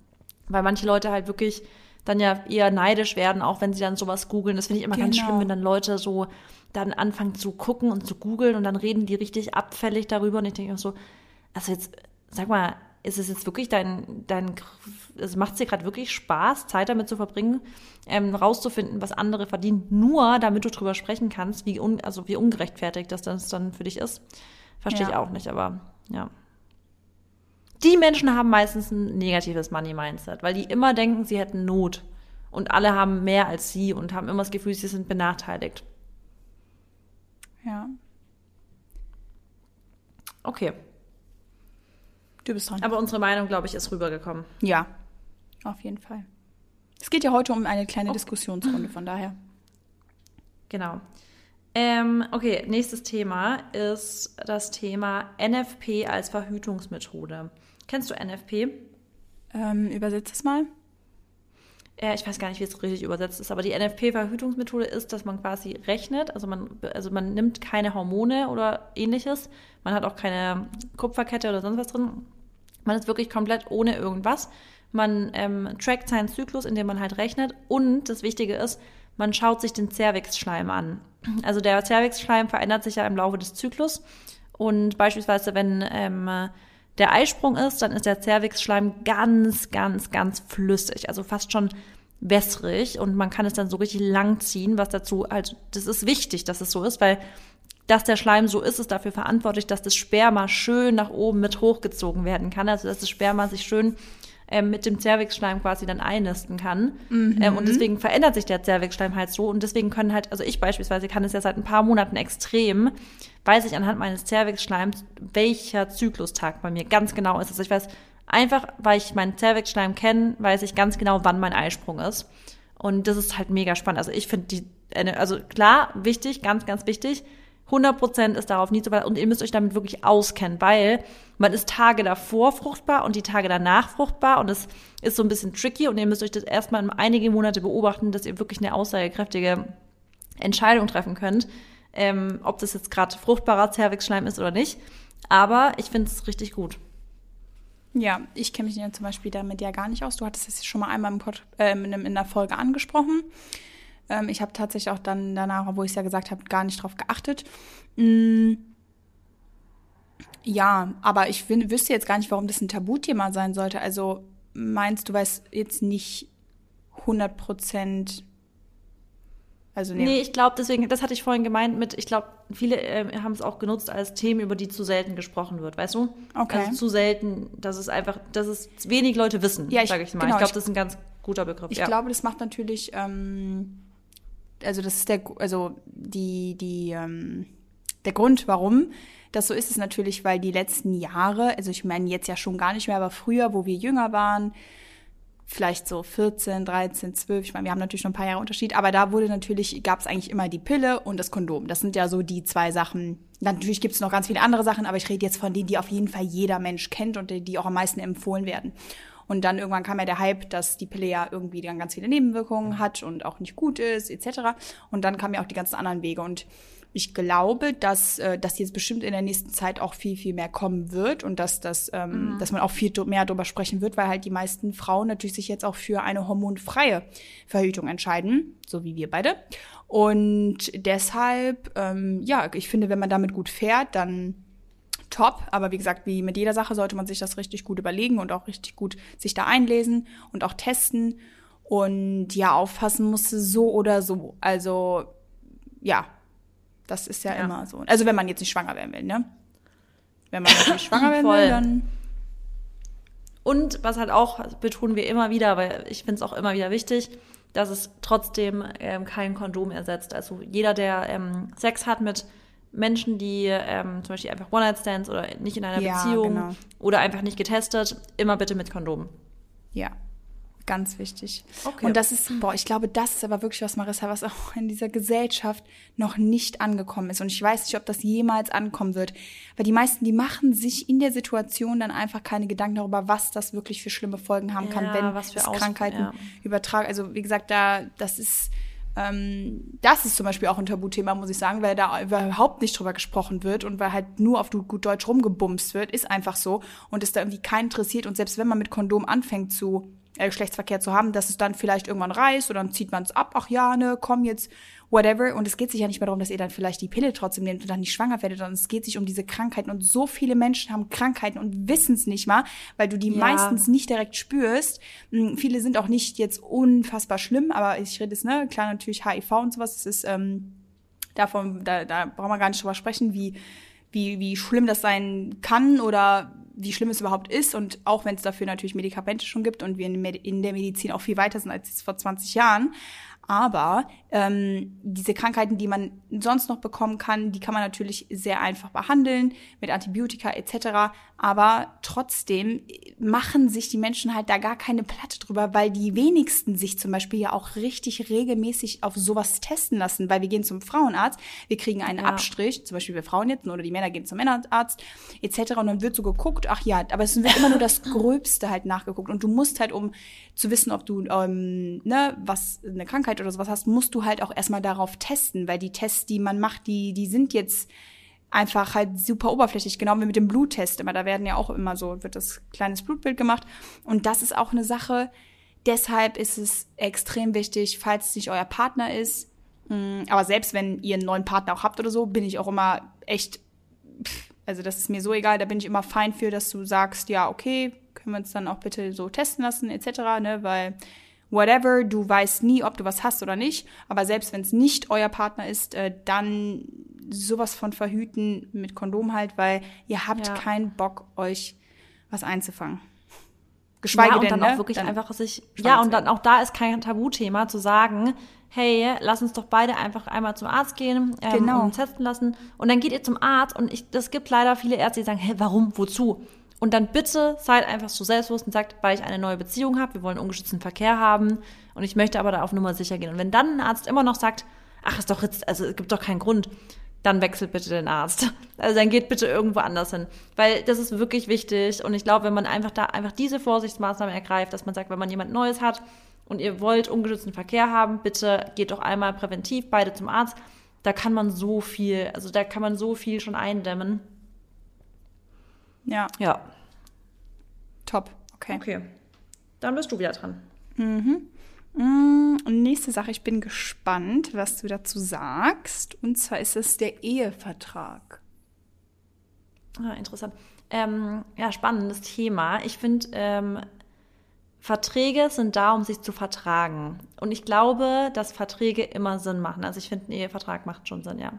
weil manche Leute halt wirklich dann ja eher neidisch werden, auch wenn sie dann sowas googeln. Das finde ich immer genau. ganz schlimm, wenn dann Leute so dann anfangen zu gucken und zu googeln und dann reden die richtig abfällig darüber und ich denke auch so, also jetzt, sag mal, ist es jetzt wirklich dein, dein, also macht es dir gerade wirklich Spaß, Zeit damit zu verbringen, ähm, rauszufinden, was andere verdienen, nur damit du drüber sprechen kannst, wie, un, also wie ungerechtfertigt das dann für dich ist. Verstehe ja. ich auch nicht, aber ja. Die Menschen haben meistens ein negatives Money-Mindset, weil die immer denken, sie hätten Not. Und alle haben mehr als sie und haben immer das Gefühl, sie sind benachteiligt. Ja. Okay. Du bist dran. Aber unsere Meinung, glaube ich, ist rübergekommen. Ja, auf jeden Fall. Es geht ja heute um eine kleine oh. Diskussionsrunde, von daher. Genau. Ähm, okay, nächstes Thema ist das Thema NFP als Verhütungsmethode. Kennst du NFP? Ähm, übersetz es mal äh, ich weiß gar nicht, wie es richtig übersetzt ist, aber die NFP-Verhütungsmethode ist, dass man quasi rechnet, also man, also man nimmt keine Hormone oder ähnliches, man hat auch keine Kupferkette oder sonst was drin. Man ist wirklich komplett ohne irgendwas. Man ähm, trackt seinen Zyklus, indem man halt rechnet. Und das Wichtige ist, man schaut sich den Cervixschleim an. Also der Cervixschleim verändert sich ja im Laufe des Zyklus. Und beispielsweise, wenn ähm, der Eisprung ist, dann ist der Cervixschleim ganz, ganz, ganz flüssig, also fast schon wässrig und man kann es dann so richtig lang ziehen, was dazu halt, das ist wichtig, dass es so ist, weil dass der Schleim so ist, ist dafür verantwortlich, dass das Sperma schön nach oben mit hochgezogen werden kann, also dass das Sperma sich schön ähm, mit dem Zervixschleim quasi dann einnisten kann. Mhm. Ähm, und deswegen verändert sich der Zervixschleim halt so. Und deswegen können halt, also ich beispielsweise kann es ja seit ein paar Monaten extrem, weiß ich anhand meines Zervixschleims, welcher Zyklustag bei mir ganz genau ist. Also ich weiß einfach, weil ich meinen Zervixschleim kenne, weiß ich ganz genau, wann mein Eisprung ist. Und das ist halt mega spannend. Also ich finde die, also klar, wichtig, ganz, ganz wichtig, 100% ist darauf nie zu und ihr müsst euch damit wirklich auskennen, weil man ist Tage davor fruchtbar und die Tage danach fruchtbar und es ist so ein bisschen tricky und ihr müsst euch das erstmal einige Monate beobachten, dass ihr wirklich eine aussagekräftige Entscheidung treffen könnt, ähm, ob das jetzt gerade fruchtbarer Zervixschleim ist oder nicht. Aber ich finde es richtig gut. Ja, ich kenne mich ja zum Beispiel damit ja gar nicht aus. Du hattest es schon mal einmal im Pod, äh, in, in der Folge angesprochen. Ähm, ich habe tatsächlich auch dann danach, wo ich es ja gesagt habe, gar nicht drauf geachtet. Mm. Ja, aber ich wüsste jetzt gar nicht, warum das ein Tabuthema sein sollte. Also meinst du, weißt jetzt nicht 100 Prozent also nee. nee, ich glaube, deswegen, das hatte ich vorhin gemeint mit, ich glaube, viele äh, haben es auch genutzt als Themen, über die zu selten gesprochen wird, weißt du? Okay. Also zu selten, dass es einfach, dass es wenig Leute wissen, ja, sage ich mal. Genau, ich glaube, das ist ein ganz guter Begriff. Ich ja. glaube, das macht natürlich, ähm, also das ist der, also die, die, ähm, der Grund, warum das so ist, ist natürlich, weil die letzten Jahre, also ich meine jetzt ja schon gar nicht mehr, aber früher, wo wir jünger waren, vielleicht so 14, 13, 12. Ich meine, wir haben natürlich noch ein paar Jahre Unterschied, aber da wurde natürlich, gab es eigentlich immer die Pille und das Kondom. Das sind ja so die zwei Sachen. Natürlich gibt es noch ganz viele andere Sachen, aber ich rede jetzt von denen, die auf jeden Fall jeder Mensch kennt und die, die auch am meisten empfohlen werden. Und dann irgendwann kam ja der Hype, dass die Pille ja irgendwie dann ganz viele Nebenwirkungen hat und auch nicht gut ist, etc. Und dann kamen ja auch die ganzen anderen Wege. Und ich glaube, dass äh, das jetzt bestimmt in der nächsten Zeit auch viel, viel mehr kommen wird und dass das, ähm, mhm. dass man auch viel mehr darüber sprechen wird, weil halt die meisten Frauen natürlich sich jetzt auch für eine hormonfreie Verhütung entscheiden, so wie wir beide. Und deshalb, ähm, ja, ich finde, wenn man damit gut fährt, dann top. Aber wie gesagt, wie mit jeder Sache sollte man sich das richtig gut überlegen und auch richtig gut sich da einlesen und auch testen. Und ja, aufpassen musste so oder so. Also ja, das ist ja, ja, immer so. Also wenn man jetzt nicht schwanger werden will, ne? Wenn man nicht *laughs* schwanger werden will, dann. Und was halt auch betonen wir immer wieder, weil ich finde es auch immer wieder wichtig, dass es trotzdem ähm, kein Kondom ersetzt. Also jeder, der ähm, Sex hat mit Menschen, die ähm, zum Beispiel einfach One-Night-Stands oder nicht in einer ja, Beziehung genau. oder einfach nicht getestet, immer bitte mit Kondom. Ja, Ganz wichtig. Okay. Und das ist, boah, ich glaube, das ist aber wirklich was, Marissa, was auch in dieser Gesellschaft noch nicht angekommen ist. Und ich weiß nicht, ob das jemals ankommen wird. Weil die meisten, die machen sich in der Situation dann einfach keine Gedanken darüber, was das wirklich für schlimme Folgen haben kann, ja, wenn was für Krankheiten ja. übertragen. Also, wie gesagt, da, das ist, ähm, das ist zum Beispiel auch ein Tabuthema, muss ich sagen, weil da überhaupt nicht drüber gesprochen wird und weil halt nur auf gut Deutsch rumgebumst wird, ist einfach so. Und es da irgendwie keinen interessiert. Und selbst wenn man mit Kondom anfängt zu äh, Geschlechtsverkehr zu haben, dass es dann vielleicht irgendwann reißt oder dann zieht man es ab, ach ja, ne, komm jetzt, whatever. Und es geht sich ja nicht mehr darum, dass ihr dann vielleicht die Pille trotzdem nehmt und dann nicht schwanger werdet, sondern es geht sich um diese Krankheiten. Und so viele Menschen haben Krankheiten und wissen es nicht mal, weil du die ja. meistens nicht direkt spürst. Hm, viele sind auch nicht jetzt unfassbar schlimm, aber ich rede jetzt, ne, klar natürlich HIV und sowas, das ist, ähm, davon, da, da brauchen wir gar nicht drüber sprechen, wie, wie, wie schlimm das sein kann oder wie schlimm es überhaupt ist und auch wenn es dafür natürlich Medikamente schon gibt und wir in der Medizin auch viel weiter sind als vor 20 Jahren. Aber ähm, diese Krankheiten, die man sonst noch bekommen kann, die kann man natürlich sehr einfach behandeln mit Antibiotika etc. Aber trotzdem machen sich die Menschen halt da gar keine Platte drüber, weil die wenigsten sich zum Beispiel ja auch richtig regelmäßig auf sowas testen lassen, weil wir gehen zum Frauenarzt, wir kriegen einen ja. Abstrich, zum Beispiel wir Frauen jetzt oder die Männer gehen zum Männerarzt etc. Und dann wird so geguckt, ach ja, aber es wird immer nur das Gröbste halt nachgeguckt und du musst halt, um zu wissen, ob du ähm, ne, was eine Krankheit oder sowas hast, musst du halt auch erstmal darauf testen, weil die Tests, die man macht, die, die sind jetzt einfach halt super oberflächlich, genau wie mit dem Bluttest. Aber da werden ja auch immer so, wird das kleines Blutbild gemacht. Und das ist auch eine Sache. Deshalb ist es extrem wichtig, falls es nicht euer Partner ist. Mm, aber selbst wenn ihr einen neuen Partner auch habt oder so, bin ich auch immer echt, also das ist mir so egal, da bin ich immer fein für, dass du sagst, ja, okay, können wir uns dann auch bitte so testen lassen, etc., ne, weil whatever, du weißt nie, ob du was hast oder nicht, aber selbst wenn es nicht euer Partner ist, äh, dann sowas von verhüten mit Kondom halt, weil ihr habt ja. keinen Bock, euch was einzufangen. Geschweige ja, und denn, dann ne? auch wirklich dann einfach sich, ja, und dann auch da ist kein Tabuthema zu sagen, hey, lass uns doch beide einfach einmal zum Arzt gehen ähm, genau. und testen lassen. Und dann geht ihr zum Arzt und ich, das gibt leider viele Ärzte, die sagen, hey, warum, wozu? Und dann bitte seid einfach so selbstbewusst und sagt, weil ich eine neue Beziehung habe, wir wollen ungeschützten Verkehr haben und ich möchte aber da auf Nummer sicher gehen. Und wenn dann ein Arzt immer noch sagt, ach, ist doch jetzt, also es gibt doch keinen Grund, dann wechselt bitte den Arzt. *laughs* Also dann geht bitte irgendwo anders hin. Weil das ist wirklich wichtig. Und ich glaube, wenn man einfach da einfach diese Vorsichtsmaßnahmen ergreift, dass man sagt, wenn man jemand Neues hat und ihr wollt ungeschützten Verkehr haben, bitte geht doch einmal präventiv beide zum Arzt. Da kann man so viel, also da kann man so viel schon eindämmen. Ja. Ja. Top. Okay. Okay. Dann bist du wieder dran. Mhm. Mm, nächste Sache, ich bin gespannt, was du dazu sagst. Und zwar ist es der Ehevertrag. Ah, interessant. Ähm, ja, spannendes Thema. Ich finde, ähm, Verträge sind da, um sich zu vertragen. Und ich glaube, dass Verträge immer Sinn machen. Also ich finde, ein Ehevertrag macht schon Sinn, ja.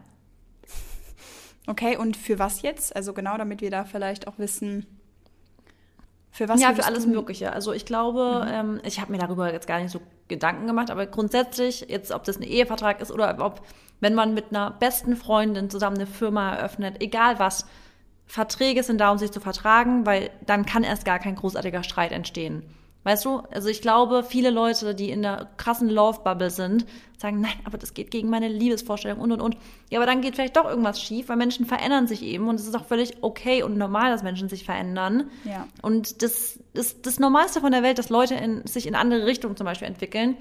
Okay, und für was jetzt? Also genau, damit wir da vielleicht auch wissen, für was? Ja, für alles du? Mögliche. Also ich glaube, mhm. ähm, ich habe mir darüber jetzt gar nicht so Gedanken gemacht, aber grundsätzlich, jetzt ob das ein Ehevertrag ist oder ob, wenn man mit einer besten Freundin zusammen eine Firma eröffnet, egal was, Verträge sind da, um sich zu vertragen, weil dann kann erst gar kein großartiger Streit entstehen. Weißt du? Also ich glaube, viele Leute, die in der krassen Love-Bubble sind, sagen, nein, aber das geht gegen meine Liebesvorstellung und und und. Ja, aber dann geht vielleicht doch irgendwas schief, weil Menschen verändern sich eben und es ist auch völlig okay und normal, dass Menschen sich verändern. Ja. Und das ist das Normalste von der Welt, dass Leute in, sich in andere Richtungen zum Beispiel entwickeln.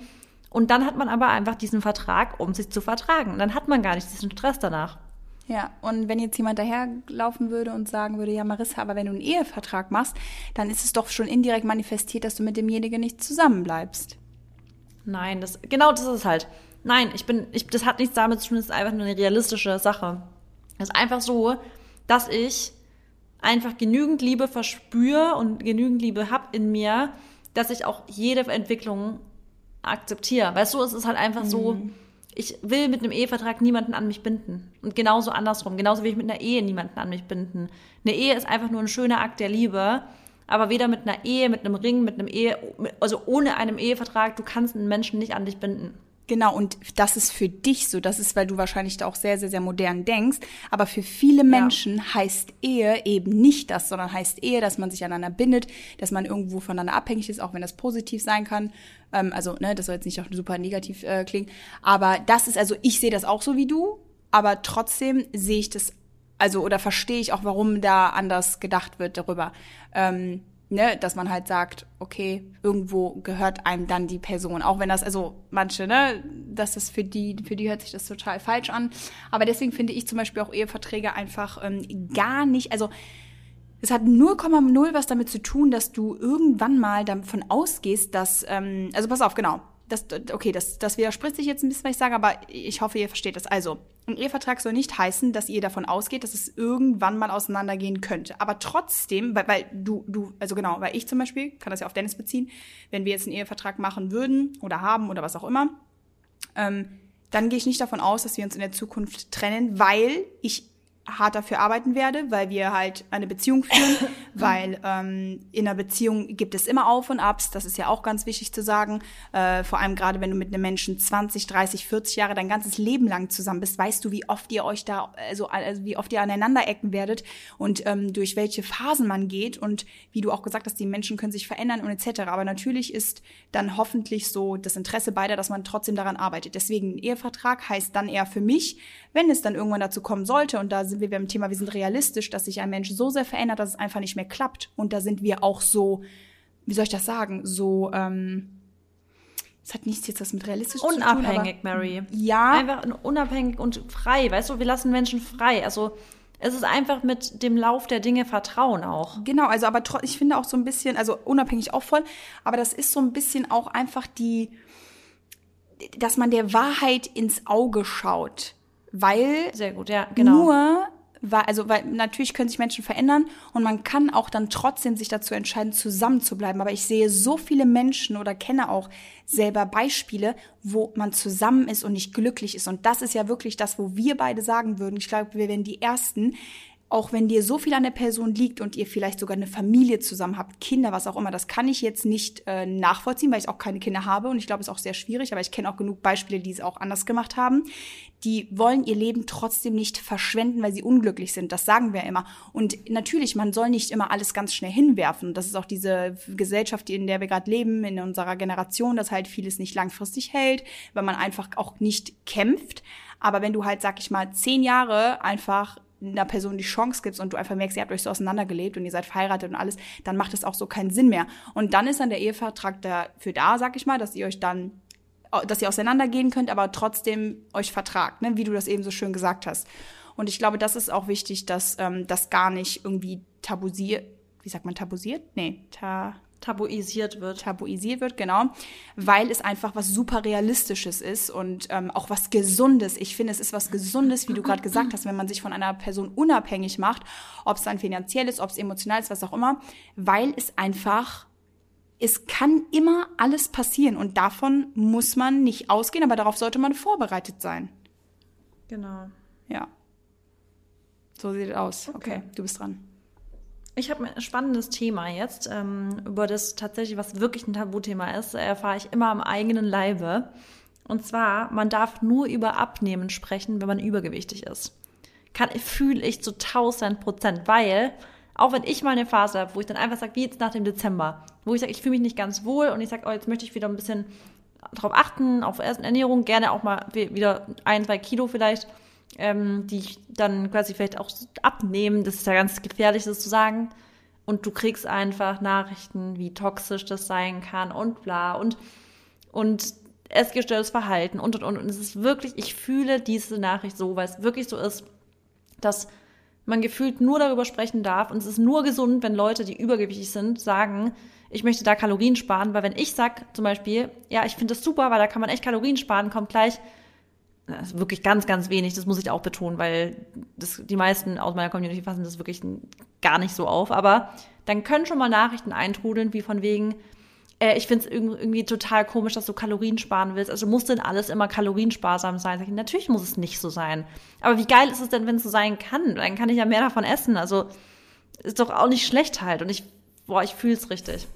Und dann hat man aber einfach diesen Vertrag, um sich zu vertragen. Und dann hat man gar nicht diesen Stress danach. Ja, und wenn jetzt jemand daherlaufen würde und sagen würde, ja Marissa, aber wenn du einen Ehevertrag machst, dann ist es doch schon indirekt manifestiert, dass du mit demjenigen nicht zusammenbleibst. Nein, das genau das ist halt. Nein, ich bin, ich, das hat nichts damit zu tun, das ist einfach nur eine realistische Sache. Es ist einfach so, dass ich einfach genügend Liebe verspüre und genügend Liebe habe in mir, dass ich auch jede Entwicklung akzeptiere. Weißt du, es ist halt einfach mhm. so, ich will mit einem Ehevertrag niemanden an mich binden. Und genauso andersrum. Genauso will ich mit einer Ehe niemanden an mich binden. Eine Ehe ist einfach nur ein schöner Akt der Liebe. Aber weder mit einer Ehe, mit einem Ring, mit einem Ehe, also ohne einem Ehevertrag, du kannst einen Menschen nicht an dich binden. Genau, und das ist für dich so. Das ist, weil du wahrscheinlich da auch sehr, sehr, sehr modern denkst. Aber für viele Menschen ja. heißt Ehe eben nicht das, sondern heißt Ehe, dass man sich aneinander bindet, dass man irgendwo voneinander abhängig ist, auch wenn das positiv sein kann. Ähm, also, ne, das soll jetzt nicht auch super negativ äh, klingen. Aber das ist, also ich sehe das auch so wie du, aber trotzdem sehe ich das, also oder verstehe ich auch, warum da anders gedacht wird darüber. Ähm, ne, dass man halt sagt, okay, irgendwo gehört einem dann die Person, auch wenn das also manche, ne, das für die für die hört sich das total falsch an, aber deswegen finde ich zum Beispiel auch Eheverträge einfach ähm, gar nicht, also es hat 0,0 was damit zu tun, dass du irgendwann mal davon ausgehst, dass, ähm, also pass auf, genau, das, okay, das, das widerspricht sich jetzt ein bisschen, was ich sage, aber ich hoffe, ihr versteht das. Also, ein Ehevertrag soll nicht heißen, dass ihr davon ausgeht, dass es irgendwann mal auseinandergehen könnte. Aber trotzdem, weil, weil du, du, also genau, weil ich zum Beispiel, kann das ja auf Dennis beziehen, wenn wir jetzt einen Ehevertrag machen würden oder haben oder was auch immer, ähm, dann gehe ich nicht davon aus, dass wir uns in der Zukunft trennen, weil ich hart dafür arbeiten werde, weil wir halt eine Beziehung führen, *laughs* weil ähm, in einer Beziehung gibt es immer Auf und Abs, das ist ja auch ganz wichtig zu sagen. Äh, vor allem gerade wenn du mit einem Menschen 20, 30, 40 Jahre dein ganzes Leben lang zusammen bist, weißt du, wie oft ihr euch da, also, also wie oft ihr aneinander ecken werdet und ähm, durch welche Phasen man geht und wie du auch gesagt hast, die Menschen können sich verändern und etc. Aber natürlich ist dann hoffentlich so das Interesse beider, dass man trotzdem daran arbeitet. Deswegen ein Ehevertrag heißt dann eher für mich, wenn es dann irgendwann dazu kommen sollte und da sind wir beim Thema, wir sind realistisch, dass sich ein Mensch so sehr verändert, dass es einfach nicht mehr klappt. Und da sind wir auch so, wie soll ich das sagen, so, ähm, es hat nichts jetzt was mit realistisch unabhängig, zu tun. Unabhängig, Mary. Ja. Einfach unabhängig und frei. Weißt du, wir lassen Menschen frei. Also, es ist einfach mit dem Lauf der Dinge Vertrauen auch. Genau, also aber ich finde auch so ein bisschen, also unabhängig auch voll, aber das ist so ein bisschen auch einfach die, dass man der Wahrheit ins Auge schaut weil sehr gut, ja, genau. Nur weil, also weil natürlich können sich Menschen verändern und man kann auch dann trotzdem sich dazu entscheiden, zusammen zu bleiben. Aber ich sehe so viele Menschen oder kenne auch selber Beispiele, wo man zusammen ist und nicht glücklich ist. Und das ist ja wirklich das, wo wir beide sagen würden. Ich glaube, wir wären die ersten, auch wenn dir so viel an der Person liegt und ihr vielleicht sogar eine Familie zusammen habt, Kinder, was auch immer, das kann ich jetzt nicht äh, nachvollziehen, weil ich auch keine Kinder habe und ich glaube, es ist auch sehr schwierig, aber ich kenne auch genug Beispiele, die es auch anders gemacht haben. Die wollen ihr Leben trotzdem nicht verschwenden, weil sie unglücklich sind. Das sagen wir immer. Und natürlich, man soll nicht immer alles ganz schnell hinwerfen. Das ist auch diese Gesellschaft, in der wir gerade leben, in unserer Generation, dass halt vieles nicht langfristig hält, weil man einfach auch nicht kämpft. Aber wenn du halt, sag ich mal, zehn Jahre einfach einer Person die Chance gibst und du einfach merkst, ihr habt euch so auseinandergelebt und ihr seid verheiratet und alles, dann macht es auch so keinen Sinn mehr. Und dann ist dann der Ehevertrag dafür da, sag ich mal, dass ihr euch dann, dass ihr auseinandergehen könnt, aber trotzdem euch vertragt, ne? wie du das eben so schön gesagt hast. Und ich glaube, das ist auch wichtig, dass ähm, das gar nicht irgendwie tabuisiert, wie sagt man tabuisiert? Nee, ta tabuisiert wird. Tabuisiert wird, genau. Weil es einfach was super Realistisches ist und ähm, auch was Gesundes. Ich finde, es ist was Gesundes, wie du gerade gesagt hast, wenn man sich von einer Person unabhängig macht, ob es dann finanziell ist, ob es emotional ist, was auch immer, weil es einfach es kann immer alles passieren und davon muss man nicht ausgehen, aber darauf sollte man vorbereitet sein. Genau. Ja. So sieht es aus. Okay, okay du bist dran. Ich habe ein spannendes Thema jetzt, ähm, über das tatsächlich, was wirklich ein Tabuthema ist, erfahre ich immer am eigenen Leibe. Und zwar, man darf nur über Abnehmen sprechen, wenn man übergewichtig ist. Kann, fühle ich zu 1000 Prozent, weil auch wenn ich mal eine Phase habe, wo ich dann einfach sage, wie jetzt nach dem Dezember, wo ich sage, ich fühle mich nicht ganz wohl und ich sage, oh, jetzt möchte ich wieder ein bisschen darauf achten, auf Ernährung, gerne auch mal wieder ein, zwei Kilo vielleicht ähm, die ich dann quasi vielleicht auch abnehmen. Das ist ja ganz gefährlich, das zu sagen. Und du kriegst einfach Nachrichten, wie toxisch das sein kann und bla und, und essgestörtes Verhalten und und und. Und es ist wirklich, ich fühle diese Nachricht so, weil es wirklich so ist, dass man gefühlt nur darüber sprechen darf und es ist nur gesund, wenn Leute, die übergewichtig sind, sagen, ich möchte da Kalorien sparen, weil wenn ich sag zum Beispiel, ja, ich finde das super, weil da kann man echt Kalorien sparen, kommt gleich, wirklich ganz, ganz wenig, das muss ich auch betonen, weil das, die meisten aus meiner Community fassen das wirklich gar nicht so auf. Aber dann können schon mal Nachrichten eintrudeln, wie von wegen, äh, ich finde es irgendwie total komisch, dass du Kalorien sparen willst. Also muss denn alles immer kaloriensparsam sein? Ich, natürlich muss es nicht so sein. Aber wie geil ist es denn, wenn es so sein kann? Dann kann ich ja mehr davon essen. Also ist doch auch nicht schlecht halt. Und ich, boah, ich fühle es richtig.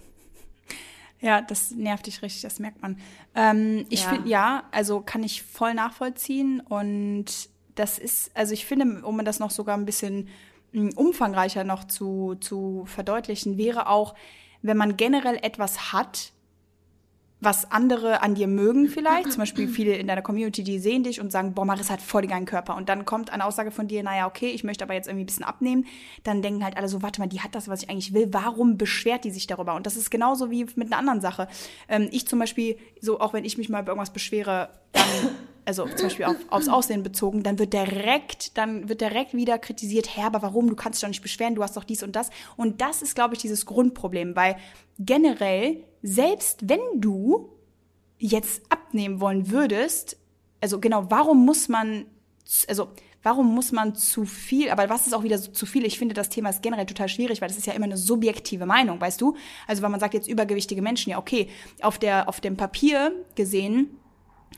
Ja, das nervt dich richtig, das merkt man. Ähm, ich ja. finde, ja, also kann ich voll nachvollziehen und das ist, also ich finde, um das noch sogar ein bisschen hm, umfangreicher noch zu, zu verdeutlichen, wäre auch, wenn man generell etwas hat, was andere an dir mögen vielleicht. Zum Beispiel viele in deiner Community, die sehen dich und sagen, boah, Marissa hat voll den geilen Körper. Und dann kommt eine Aussage von dir, naja, okay, ich möchte aber jetzt irgendwie ein bisschen abnehmen. Dann denken halt alle so, warte mal, die hat das, was ich eigentlich will. Warum beschwert die sich darüber? Und das ist genauso wie mit einer anderen Sache. Ähm, ich zum Beispiel, so auch wenn ich mich mal über irgendwas beschwere, dann also zum Beispiel auf, aufs Aussehen bezogen, dann wird direkt, dann wird direkt wieder kritisiert, Herr, aber warum? Du kannst dich doch nicht beschweren, du hast doch dies und das. Und das ist, glaube ich, dieses Grundproblem, weil generell, selbst wenn du jetzt abnehmen wollen würdest, also genau, warum muss man, also warum muss man zu viel, aber was ist auch wieder zu viel? Ich finde, das Thema ist generell total schwierig, weil das ist ja immer eine subjektive Meinung, weißt du? Also wenn man sagt jetzt übergewichtige Menschen, ja okay, auf der, auf dem Papier gesehen,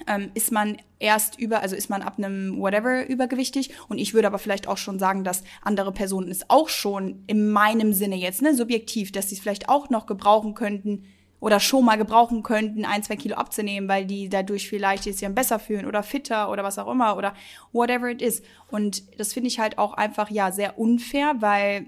ähm, ist man erst über, also ist man ab einem whatever übergewichtig. Und ich würde aber vielleicht auch schon sagen, dass andere Personen es auch schon in meinem Sinne jetzt, ne, subjektiv, dass sie es vielleicht auch noch gebrauchen könnten oder schon mal gebrauchen könnten, ein, zwei Kilo abzunehmen, weil die dadurch vielleicht sich besser fühlen oder fitter oder was auch immer oder whatever it is. Und das finde ich halt auch einfach, ja, sehr unfair, weil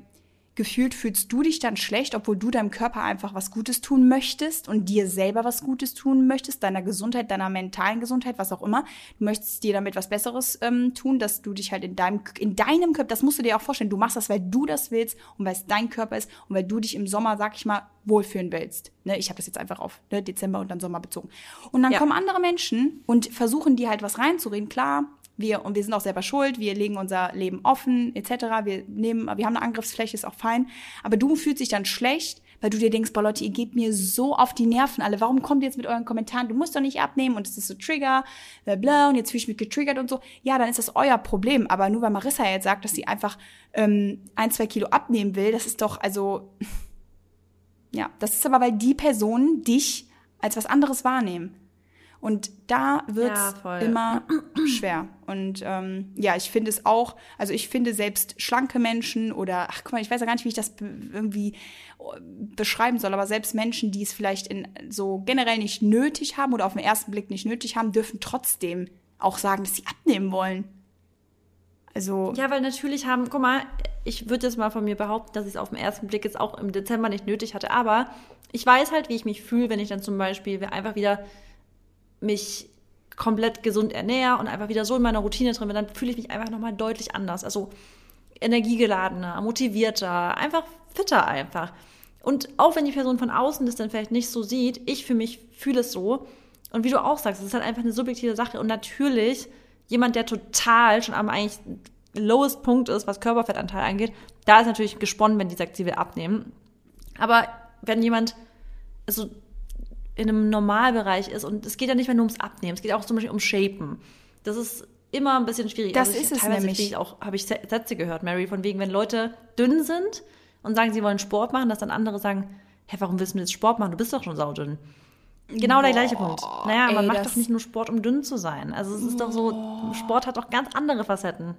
gefühlt fühlst du dich dann schlecht, obwohl du deinem Körper einfach was Gutes tun möchtest und dir selber was Gutes tun möchtest, deiner Gesundheit, deiner mentalen Gesundheit, was auch immer. Du möchtest dir damit was Besseres ähm, tun, dass du dich halt in deinem, in deinem Körper, das musst du dir auch vorstellen, du machst das, weil du das willst und weil es dein Körper ist und weil du dich im Sommer, sag ich mal, wohlfühlen willst. Ne, ich habe das jetzt einfach auf ne, Dezember und dann Sommer bezogen. Und dann ja. kommen andere Menschen und versuchen dir halt was reinzureden. Klar, wir, und wir sind auch selber schuld, wir legen unser Leben offen, etc. Wir nehmen, wir haben eine Angriffsfläche, ist auch fein. Aber du fühlst dich dann schlecht, weil du dir denkst, boah Leute, ihr geht mir so auf die Nerven alle. Warum kommt ihr jetzt mit euren Kommentaren? Du musst doch nicht abnehmen und es ist so Trigger, bla bla, und jetzt fühle ich mich getriggert und so. Ja, dann ist das euer Problem. Aber nur weil Marissa jetzt sagt, dass sie einfach ähm, ein, zwei Kilo abnehmen will, das ist doch, also, *laughs* ja, das ist aber, weil die Personen dich als was anderes wahrnehmen. Und da wird es ja, immer schwer. Und ähm, ja, ich finde es auch, also ich finde selbst schlanke Menschen oder, ach guck mal, ich weiß ja gar nicht, wie ich das irgendwie äh, beschreiben soll, aber selbst Menschen, die es vielleicht in so generell nicht nötig haben oder auf den ersten Blick nicht nötig haben, dürfen trotzdem auch sagen, dass sie abnehmen wollen. Also. Ja, weil natürlich haben, guck mal, ich würde jetzt mal von mir behaupten, dass ich es auf den ersten Blick jetzt auch im Dezember nicht nötig hatte, aber ich weiß halt, wie ich mich fühle, wenn ich dann zum Beispiel einfach wieder mich komplett gesund ernähre und einfach wieder so in meiner Routine drin bin, dann fühle ich mich einfach nochmal deutlich anders. Also energiegeladener, motivierter, einfach fitter einfach. Und auch wenn die Person von außen das dann vielleicht nicht so sieht, ich für mich fühle es so. Und wie du auch sagst, es ist halt einfach eine subjektive Sache. Und natürlich, jemand, der total schon am eigentlich lowest Punkt ist, was Körperfettanteil angeht, da ist natürlich gesponnen, wenn die sagt, sie will abnehmen. Aber wenn jemand, also in einem Normalbereich ist. Und es geht ja nicht mehr nur ums Abnehmen, es geht auch zum Beispiel ums Shapen. Das ist immer ein bisschen schwierig. Das also ich, ist es teilweise nämlich. Ich auch, habe ich Sätze gehört, Mary, von wegen, wenn Leute dünn sind und sagen, sie wollen Sport machen, dass dann andere sagen, hä, warum willst du jetzt Sport machen? Du bist doch schon saudünn. Genau Boah, der gleiche Punkt. Naja, ey, man macht doch nicht nur Sport, um dünn zu sein. Also es ist Boah. doch so, Sport hat doch ganz andere Facetten.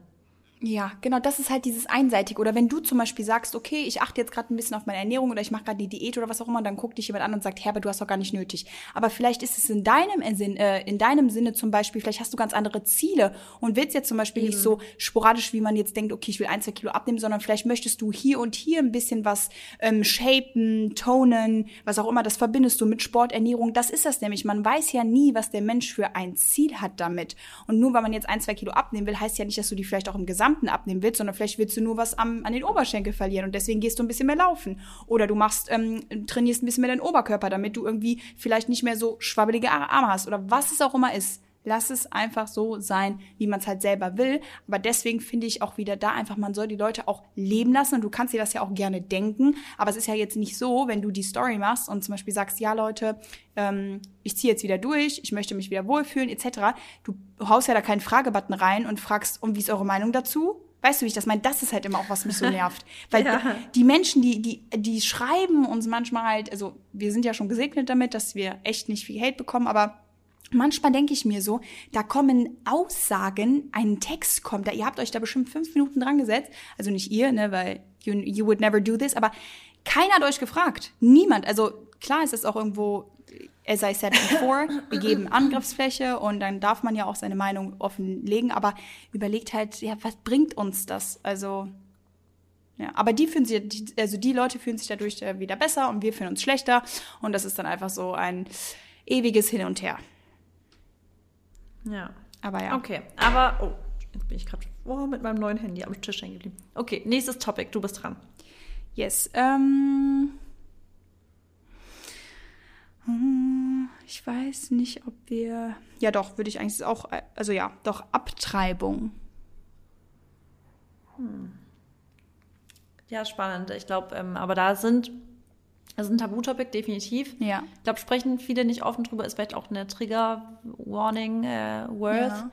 Ja, genau, das ist halt dieses einseitig. Oder wenn du zum Beispiel sagst, okay, ich achte jetzt gerade ein bisschen auf meine Ernährung oder ich mache gerade die Diät oder was auch immer, dann guckt dich jemand an und sagt, Herbert, du hast doch gar nicht nötig. Aber vielleicht ist es in deinem Sinn, äh, in deinem Sinne zum Beispiel, vielleicht hast du ganz andere Ziele und willst jetzt zum Beispiel Eben. nicht so sporadisch, wie man jetzt denkt, okay, ich will ein, zwei Kilo abnehmen, sondern vielleicht möchtest du hier und hier ein bisschen was ähm, shapen, tonen, was auch immer, das verbindest du mit Sport, Ernährung. Das ist das nämlich. Man weiß ja nie, was der Mensch für ein Ziel hat damit. Und nur weil man jetzt ein, zwei Kilo abnehmen will, heißt ja nicht, dass du die vielleicht auch im Gesamt Gesamten abnehmen willst, sondern vielleicht willst du nur was am, an den Oberschenkel verlieren und deswegen gehst du ein bisschen mehr laufen. Oder du machst, ähm, trainierst ein bisschen mehr deinen Oberkörper, damit du irgendwie vielleicht nicht mehr so schwabbelige Arme hast oder was es auch immer ist. Lass es einfach so sein, wie man es halt selber will. Aber deswegen finde ich auch wieder da einfach, man soll die Leute auch leben lassen und du kannst dir das ja auch gerne denken. Aber es ist ja jetzt nicht so, wenn du die Story machst und zum Beispiel sagst, ja Leute, ähm, ich ziehe jetzt wieder durch, ich möchte mich wieder wohlfühlen etc. Du haust ja da keinen Fragebutton rein und fragst, und wie ist eure Meinung dazu? Weißt du, wie ich das meine? Das ist halt immer auch, was mich so *laughs* nervt. Weil ja. die Menschen, die, die, die schreiben uns manchmal halt, also wir sind ja schon gesegnet damit, dass wir echt nicht viel Hate bekommen, aber Manchmal denke ich mir so, da kommen Aussagen, ein Text kommt, da ihr habt euch da bestimmt fünf Minuten dran gesetzt, also nicht ihr, ne, weil you, you would never do this, aber keiner hat euch gefragt, niemand. Also klar ist es auch irgendwo, as I said before, wir geben Angriffsfläche und dann darf man ja auch seine Meinung offenlegen, aber überlegt halt, ja, was bringt uns das? Also ja, aber die fühlen sich, also die Leute fühlen sich dadurch wieder besser und wir fühlen uns schlechter und das ist dann einfach so ein ewiges Hin und Her. Ja. Aber ja. Okay, aber, oh, jetzt bin ich gerade oh, mit meinem neuen Handy am Tisch hängen geblieben. Okay, nächstes Topic, du bist dran. Yes. Ähm, hm, ich weiß nicht, ob wir. Ja, doch, würde ich eigentlich auch. Also ja, doch, Abtreibung. Hm. Ja, spannend. Ich glaube, ähm, aber da sind das ist ein Tabutopic, definitiv. Ja. Ich glaube, sprechen viele nicht offen drüber, ist vielleicht auch eine Trigger-Warning-Word. Äh, ja.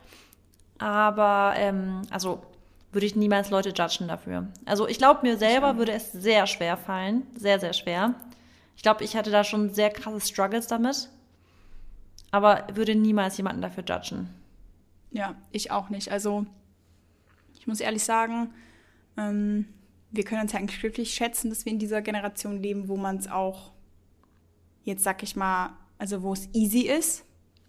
Aber, ähm, also, würde ich niemals Leute judgen dafür. Also, ich glaube, mir selber würde es sehr schwer fallen. Sehr, sehr schwer. Ich glaube, ich hatte da schon sehr krasse Struggles damit. Aber würde niemals jemanden dafür judgen. Ja, ich auch nicht. Also, ich muss ehrlich sagen, ähm, wir können uns ja eigentlich glücklich schätzen, dass wir in dieser Generation leben, wo man es auch, jetzt sag ich mal, also wo es easy ist,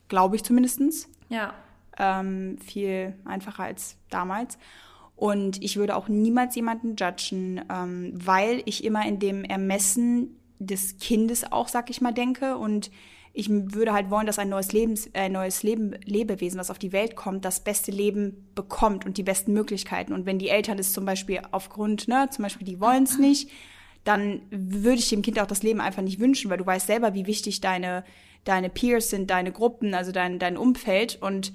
glaube ich zumindest. Ja. Ähm, viel einfacher als damals. Und ich würde auch niemals jemanden judgen, ähm, weil ich immer in dem Ermessen des Kindes auch, sag ich mal, denke und ich würde halt wollen, dass ein neues, Lebens, äh, neues Leben, Lebewesen, was auf die Welt kommt, das beste Leben bekommt und die besten Möglichkeiten. Und wenn die Eltern es zum Beispiel aufgrund, ne, zum Beispiel die wollen es nicht, dann würde ich dem Kind auch das Leben einfach nicht wünschen, weil du weißt selber, wie wichtig deine, deine Peers sind, deine Gruppen, also dein, dein Umfeld. Und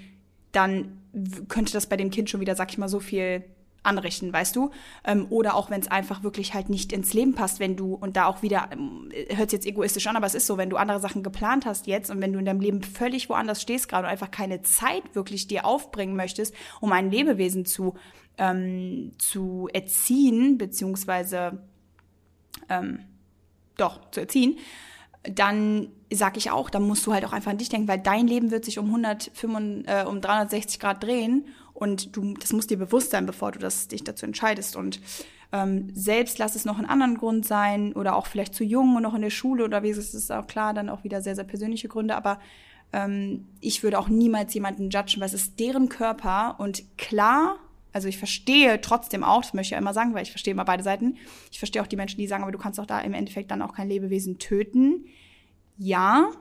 dann könnte das bei dem Kind schon wieder, sag ich mal, so viel anrichten, weißt du? Ähm, oder auch wenn es einfach wirklich halt nicht ins Leben passt, wenn du, und da auch wieder, ähm, hört jetzt egoistisch an, aber es ist so, wenn du andere Sachen geplant hast jetzt und wenn du in deinem Leben völlig woanders stehst gerade und einfach keine Zeit wirklich dir aufbringen möchtest, um ein Lebewesen zu, ähm, zu erziehen, beziehungsweise ähm, doch, zu erziehen, dann sag ich auch, dann musst du halt auch einfach an dich denken, weil dein Leben wird sich um 105, äh, um 360 Grad drehen und du, das muss dir bewusst sein, bevor du das, dich dazu entscheidest. Und ähm, selbst lass es noch einen anderen Grund sein oder auch vielleicht zu jung und noch in der Schule oder wie es ist, ist auch klar, dann auch wieder sehr, sehr persönliche Gründe. Aber ähm, ich würde auch niemals jemanden judgen, weil es ist deren Körper und klar, also ich verstehe trotzdem auch, das möchte ich ja immer sagen, weil ich verstehe immer beide Seiten. Ich verstehe auch die Menschen, die sagen, aber du kannst doch da im Endeffekt dann auch kein Lebewesen töten. Ja,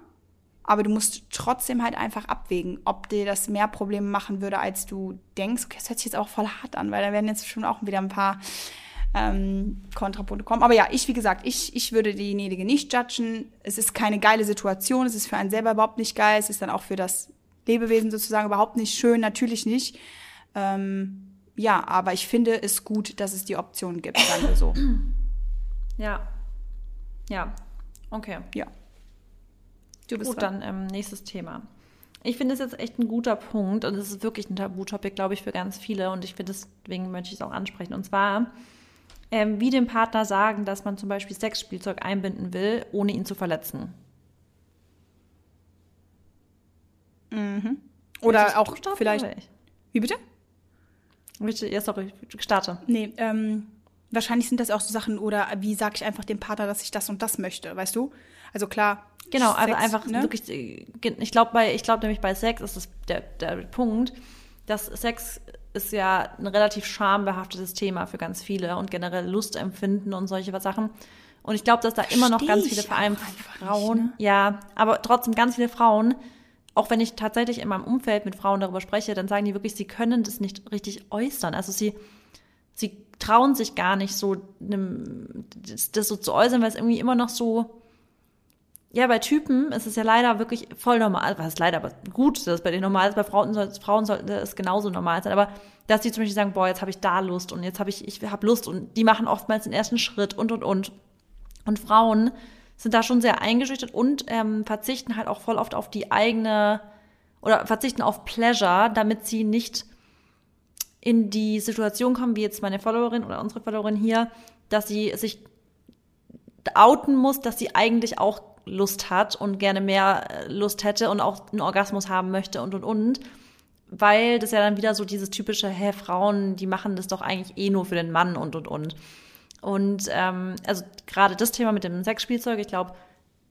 aber du musst trotzdem halt einfach abwägen, ob dir das mehr Probleme machen würde, als du denkst. Okay, das hört sich jetzt auch voll hart an, weil da werden jetzt schon auch wieder ein paar ähm, Kontrapunkte kommen. Aber ja, ich, wie gesagt, ich, ich würde diejenige nicht judgen. Es ist keine geile Situation, es ist für einen selber überhaupt nicht geil, es ist dann auch für das Lebewesen sozusagen überhaupt nicht schön, natürlich nicht. Ähm, ja, aber ich finde es gut, dass es die Option gibt, sagen wir so. Ja. Ja. Okay. Ja. Du bist Gut, dann ähm, nächstes Thema. Ich finde es jetzt echt ein guter Punkt und es ist wirklich ein Tabutopic, glaube ich, für ganz viele und ich finde deswegen möchte ich es auch ansprechen. Und zwar, ähm, wie dem Partner sagen, dass man zum Beispiel Sexspielzeug einbinden will, ohne ihn zu verletzen. Mhm. Oder auch vielleicht. Wie bitte? Bitte, ja, sorry, ich starte. Nee, ähm, wahrscheinlich sind das auch so Sachen, oder wie sage ich einfach dem Partner, dass ich das und das möchte, weißt du? Also klar. Genau, also einfach ne? wirklich, ich glaube bei, ich glaube nämlich bei Sex ist das der, der Punkt, dass Sex ist ja ein relativ schambehaftetes Thema für ganz viele und generell Lustempfinden und solche Sachen. Und ich glaube, dass da immer noch ganz viele, vor allem Frauen, nicht, ne? ja, aber trotzdem ganz viele Frauen auch wenn ich tatsächlich in meinem Umfeld mit Frauen darüber spreche, dann sagen die wirklich, sie können das nicht richtig äußern. Also sie trauen sich gar nicht so, das, so zu äußern, weil es irgendwie immer noch so, ja, bei Typen ist es ja leider wirklich voll normal, was ist leider, aber gut, dass es bei den normal ist, bei Frauen, Frauen sollte es genauso normal sein, aber dass die zum Beispiel sagen, boah, jetzt habe ich da Lust und jetzt habe ich, ich habe Lust und die machen oftmals den ersten Schritt und, und, und. Und Frauen sind da schon sehr eingeschüchtert und ähm, verzichten halt auch voll oft auf die eigene oder verzichten auf Pleasure, damit sie nicht in die Situation kommen, wie jetzt meine Followerin oder unsere Followerin hier, dass sie sich outen muss, dass sie eigentlich auch Lust hat und gerne mehr äh, Lust hätte und auch einen Orgasmus haben möchte und und und. Weil das ja dann wieder so dieses typische, hä, Frauen, die machen das doch eigentlich eh nur für den Mann und und und. Und ähm, also gerade das Thema mit dem Sexspielzeug, ich glaube,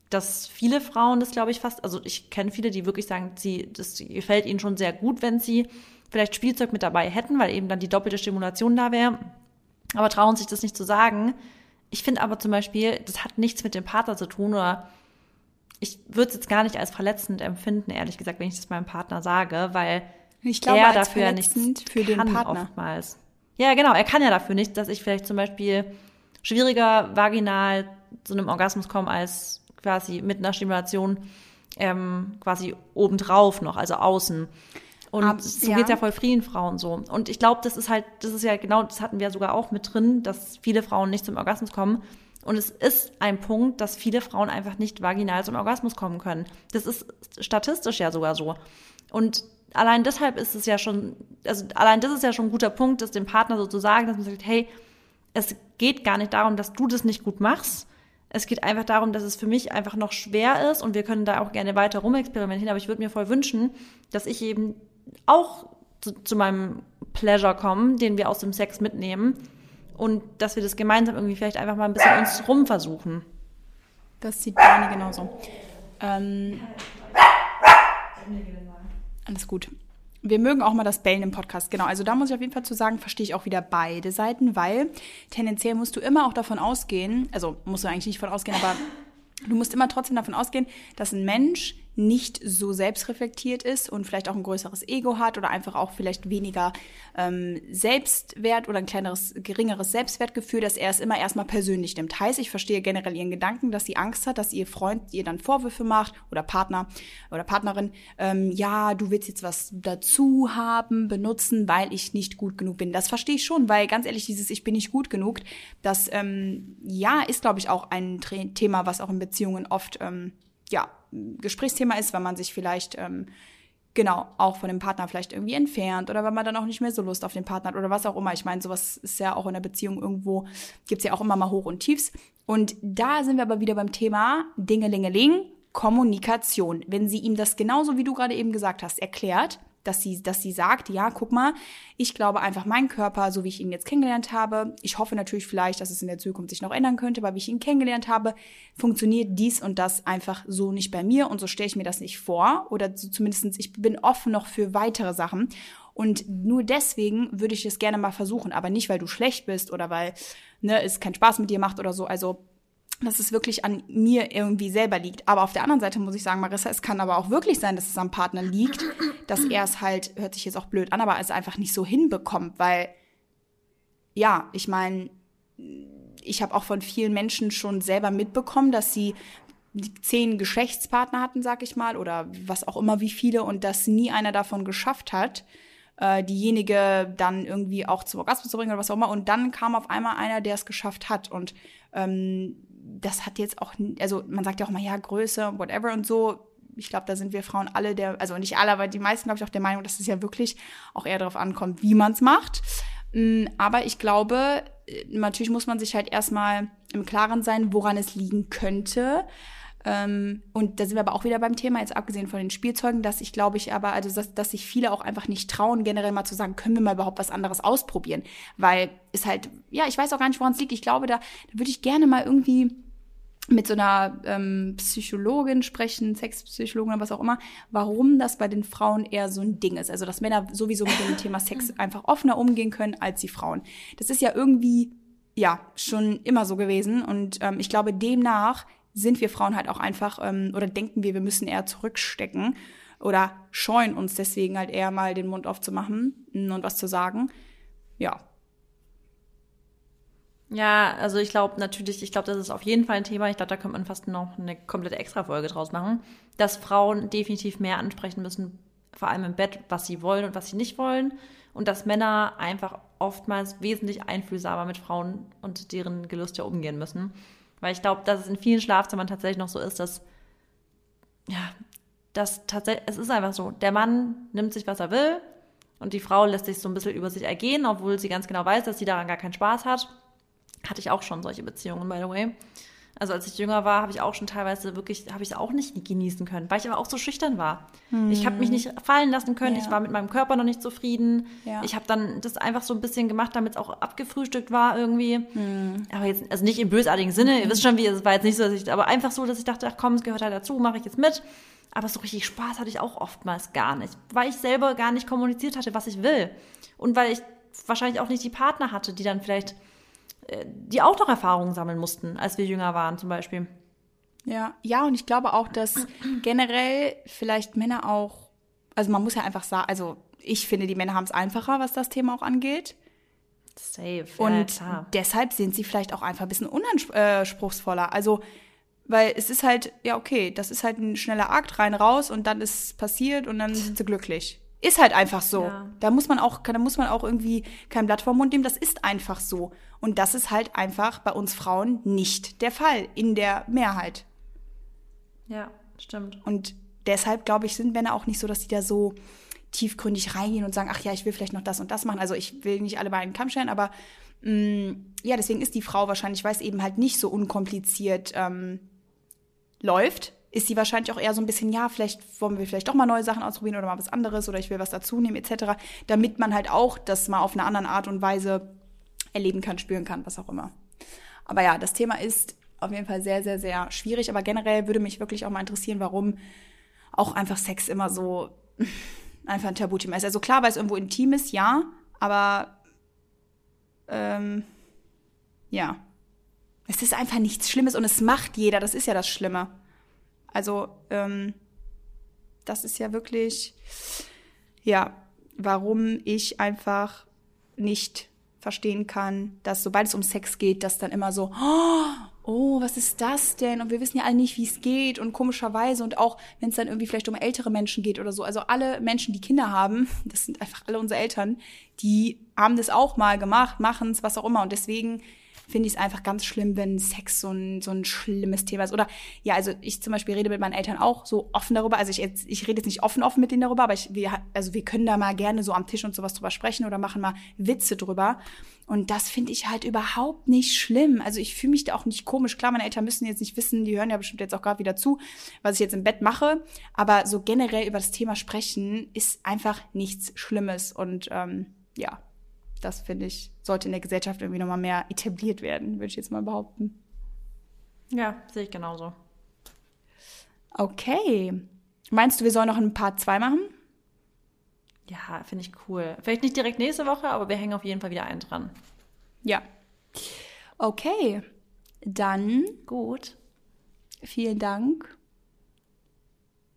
dass viele Frauen das, glaube ich, fast, also ich kenne viele, die wirklich sagen, sie, das gefällt ihnen schon sehr gut, wenn sie vielleicht Spielzeug mit dabei hätten, weil eben dann die doppelte Stimulation da wäre, aber trauen sich das nicht zu sagen. Ich finde aber zum Beispiel, das hat nichts mit dem Partner zu tun oder ich würde es jetzt gar nicht als verletzend empfinden, ehrlich gesagt, wenn ich das meinem Partner sage, weil ich glaube, er dafür nichts für den Partner. oftmals. Ja, genau, er kann ja dafür nicht, dass ich vielleicht zum Beispiel schwieriger vaginal zu einem Orgasmus komme als quasi mit einer Stimulation ähm, quasi obendrauf noch, also außen. Und Ab, so ja. geht's ja voll vielen Frauen so. Und ich glaube, das ist halt, das ist ja genau, das hatten wir sogar auch mit drin, dass viele Frauen nicht zum Orgasmus kommen. Und es ist ein Punkt, dass viele Frauen einfach nicht vaginal zum Orgasmus kommen können. Das ist statistisch ja sogar so. Und allein deshalb ist es ja schon, also allein das ist ja schon ein guter Punkt, das dem Partner so zu sagen, dass man sagt, hey, es geht gar nicht darum, dass du das nicht gut machst. Es geht einfach darum, dass es für mich einfach noch schwer ist und wir können da auch gerne weiter rumexperimentieren, aber ich würde mir voll wünschen, dass ich eben auch zu, zu meinem Pleasure komme, den wir aus dem Sex mitnehmen und dass wir das gemeinsam irgendwie vielleicht einfach mal ein bisschen uns rum versuchen. Das sieht Dani genauso. Ähm, alles gut. Wir mögen auch mal das Bellen im Podcast, genau. Also da muss ich auf jeden Fall zu sagen, verstehe ich auch wieder beide Seiten, weil tendenziell musst du immer auch davon ausgehen, also musst du eigentlich nicht davon ausgehen, aber du musst immer trotzdem davon ausgehen, dass ein Mensch nicht so selbstreflektiert ist und vielleicht auch ein größeres Ego hat oder einfach auch vielleicht weniger ähm, Selbstwert oder ein kleineres, geringeres Selbstwertgefühl, dass er es immer erstmal persönlich nimmt. Heißt, ich verstehe generell ihren Gedanken, dass sie Angst hat, dass ihr Freund ihr dann Vorwürfe macht oder Partner oder Partnerin, ähm, ja, du willst jetzt was dazu haben, benutzen, weil ich nicht gut genug bin. Das verstehe ich schon, weil ganz ehrlich, dieses Ich bin nicht gut genug, das ähm, ja ist, glaube ich, auch ein Thema, was auch in Beziehungen oft ähm, ja, Gesprächsthema ist, wenn man sich vielleicht ähm, genau auch von dem Partner vielleicht irgendwie entfernt oder wenn man dann auch nicht mehr so Lust auf den Partner hat oder was auch immer. Ich meine, sowas ist ja auch in der Beziehung irgendwo, gibt's ja auch immer mal Hoch und Tiefs. Und da sind wir aber wieder beim Thema Dingelingeling, Kommunikation. Wenn sie ihm das genauso wie du gerade eben gesagt hast, erklärt, dass sie, dass sie sagt, ja, guck mal, ich glaube einfach mein Körper, so wie ich ihn jetzt kennengelernt habe, ich hoffe natürlich vielleicht, dass es in der Zukunft sich noch ändern könnte, aber wie ich ihn kennengelernt habe, funktioniert dies und das einfach so nicht bei mir und so stelle ich mir das nicht vor oder so zumindestens ich bin offen noch für weitere Sachen und nur deswegen würde ich es gerne mal versuchen, aber nicht, weil du schlecht bist oder weil ne, es keinen Spaß mit dir macht oder so, also dass es wirklich an mir irgendwie selber liegt. Aber auf der anderen Seite muss ich sagen, Marissa, es kann aber auch wirklich sein, dass es am Partner liegt, dass er es halt, hört sich jetzt auch blöd an, aber es einfach nicht so hinbekommt, weil, ja, ich meine, ich habe auch von vielen Menschen schon selber mitbekommen, dass sie zehn Geschlechtspartner hatten, sag ich mal, oder was auch immer wie viele, und dass nie einer davon geschafft hat, äh, diejenige dann irgendwie auch zum Orgasmus zu bringen oder was auch immer. Und dann kam auf einmal einer, der es geschafft hat. Und ähm, das hat jetzt auch, also man sagt ja auch mal, ja, Größe, whatever und so. Ich glaube, da sind wir Frauen alle der, also nicht alle, aber die meisten, glaube ich, auch der Meinung, dass es ja wirklich auch eher darauf ankommt, wie man es macht. Mm, aber ich glaube, äh, natürlich muss man sich halt erstmal im Klaren sein, woran es liegen könnte. Ähm, und da sind wir aber auch wieder beim Thema, jetzt abgesehen von den Spielzeugen, dass ich glaube ich aber, also dass, dass sich viele auch einfach nicht trauen, generell mal zu sagen, können wir mal überhaupt was anderes ausprobieren. Weil es halt, ja, ich weiß auch gar nicht, woran es liegt. Ich glaube, da, da würde ich gerne mal irgendwie mit so einer ähm, Psychologin sprechen, Sexpsychologin oder was auch immer, warum das bei den Frauen eher so ein Ding ist. Also dass Männer sowieso mit dem Thema Sex einfach offener umgehen können als die Frauen. Das ist ja irgendwie ja schon immer so gewesen und ähm, ich glaube demnach sind wir Frauen halt auch einfach ähm, oder denken wir, wir müssen eher zurückstecken oder scheuen uns deswegen halt eher mal den Mund aufzumachen und was zu sagen. Ja. Ja, also ich glaube natürlich, ich glaube, das ist auf jeden Fall ein Thema. Ich glaube, da könnte man fast noch eine komplette Extra-Folge draus machen, dass Frauen definitiv mehr ansprechen müssen, vor allem im Bett, was sie wollen und was sie nicht wollen. Und dass Männer einfach oftmals wesentlich einfühlsamer mit Frauen und deren Gelüste umgehen müssen. Weil ich glaube, dass es in vielen Schlafzimmern tatsächlich noch so ist, dass, ja, dass tatsächlich, es ist einfach so, der Mann nimmt sich, was er will und die Frau lässt sich so ein bisschen über sich ergehen, obwohl sie ganz genau weiß, dass sie daran gar keinen Spaß hat. Hatte ich auch schon solche Beziehungen, by the way. Also als ich jünger war, habe ich auch schon teilweise wirklich, habe ich es auch nicht genießen können, weil ich aber auch so schüchtern war. Hm. Ich habe mich nicht fallen lassen können, ja. ich war mit meinem Körper noch nicht zufrieden. Ja. Ich habe dann das einfach so ein bisschen gemacht, damit es auch abgefrühstückt war irgendwie. Hm. Aber jetzt, also nicht im bösartigen Sinne, ihr wisst schon, wie es war jetzt nicht so, dass ich, aber einfach so, dass ich dachte, ach komm, es gehört halt dazu, mache ich jetzt mit. Aber so richtig Spaß hatte ich auch oftmals gar nicht, weil ich selber gar nicht kommuniziert hatte, was ich will. Und weil ich wahrscheinlich auch nicht die Partner hatte, die dann vielleicht die auch noch Erfahrungen sammeln mussten, als wir jünger waren zum Beispiel. Ja, ja, und ich glaube auch, dass generell vielleicht Männer auch, also man muss ja einfach sagen, also ich finde, die Männer haben es einfacher, was das Thema auch angeht. Safe. Und ja, deshalb sind sie vielleicht auch einfach ein bisschen unanspruchsvoller. Also, weil es ist halt, ja, okay, das ist halt ein schneller Akt rein raus und dann ist es passiert und dann *laughs* sind sie glücklich. Ist halt einfach so. Ja. Da muss man auch, da muss man auch irgendwie kein Blatt vom Mund nehmen. Das ist einfach so. Und das ist halt einfach bei uns Frauen nicht der Fall in der Mehrheit. Ja, stimmt. Und deshalb glaube ich, sind Männer auch nicht so, dass die da so tiefgründig reingehen und sagen, ach ja, ich will vielleicht noch das und das machen. Also ich will nicht alle bei einen Kamm stellen, aber mh, mm, ja, deswegen ist die Frau wahrscheinlich, weil es eben halt nicht so unkompliziert ähm, läuft, ist sie wahrscheinlich auch eher so ein bisschen, ja, vielleicht wollen wir vielleicht doch mal neue Sachen ausprobieren oder mal was anderes oder ich will was dazu nehmen etc., damit man halt auch das mal auf eine andere Art und Weise erleben kann, spüren kann, was auch immer. Aber ja, das Thema ist auf jeden Fall sehr, sehr, sehr schwierig, aber generell würde mich wirklich auch mal interessieren, warum auch einfach Sex immer so *laughs* einfach ein Tabuthema ist. Also klar, weil es irgendwo intim ist, ja, aber ähm, ja, es ist einfach nichts Schlimmes und es macht jeder, das ist ja das Schlimme. Also, ähm, das ist ja wirklich, ja, warum ich einfach nicht verstehen kann, dass sobald es um Sex geht, dass dann immer so, oh, was ist das denn? Und wir wissen ja alle nicht, wie es geht und komischerweise und auch, wenn es dann irgendwie vielleicht um ältere Menschen geht oder so. Also alle Menschen, die Kinder haben, *laughs* das sind einfach alle unsere Eltern, die haben das auch mal gemacht, machen es, was auch immer. Und deswegen finde ich es einfach ganz schlimm, wenn Sex so ein, so ein schlimmes Thema ist. Oder ja, also ich zum Beispiel rede mit meinen Eltern auch so offen darüber. Also ich, jetzt, ich rede jetzt nicht offen offen mit denen darüber, aber ich, wir, also wir können da mal gerne so am Tisch und sowas drüber sprechen oder machen mal Witze drüber. Und das finde ich halt überhaupt nicht schlimm. Also ich fühle mich da auch nicht komisch. Klar, meine Eltern müssen jetzt nicht wissen, die hören ja bestimmt jetzt auch gerade wieder zu, was ich jetzt im Bett mache. Aber so generell über das Thema sprechen ist einfach nichts Schlimmes. Und ähm, ja, das finde ich, sollte in der Gesellschaft irgendwie nochmal mehr etabliert werden, würde ich jetzt mal behaupten. Ja, sehe ich genauso. Okay. Meinst du, wir sollen noch ein Part 2 machen? Ja, finde ich cool. Vielleicht nicht direkt nächste Woche, aber wir hängen auf jeden Fall wieder einen dran. Ja. Okay. Dann. Gut. Vielen Dank.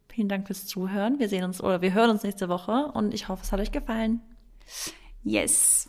Vielen Dank fürs Zuhören. Wir sehen uns oder wir hören uns nächste Woche und ich hoffe, es hat euch gefallen. Yes.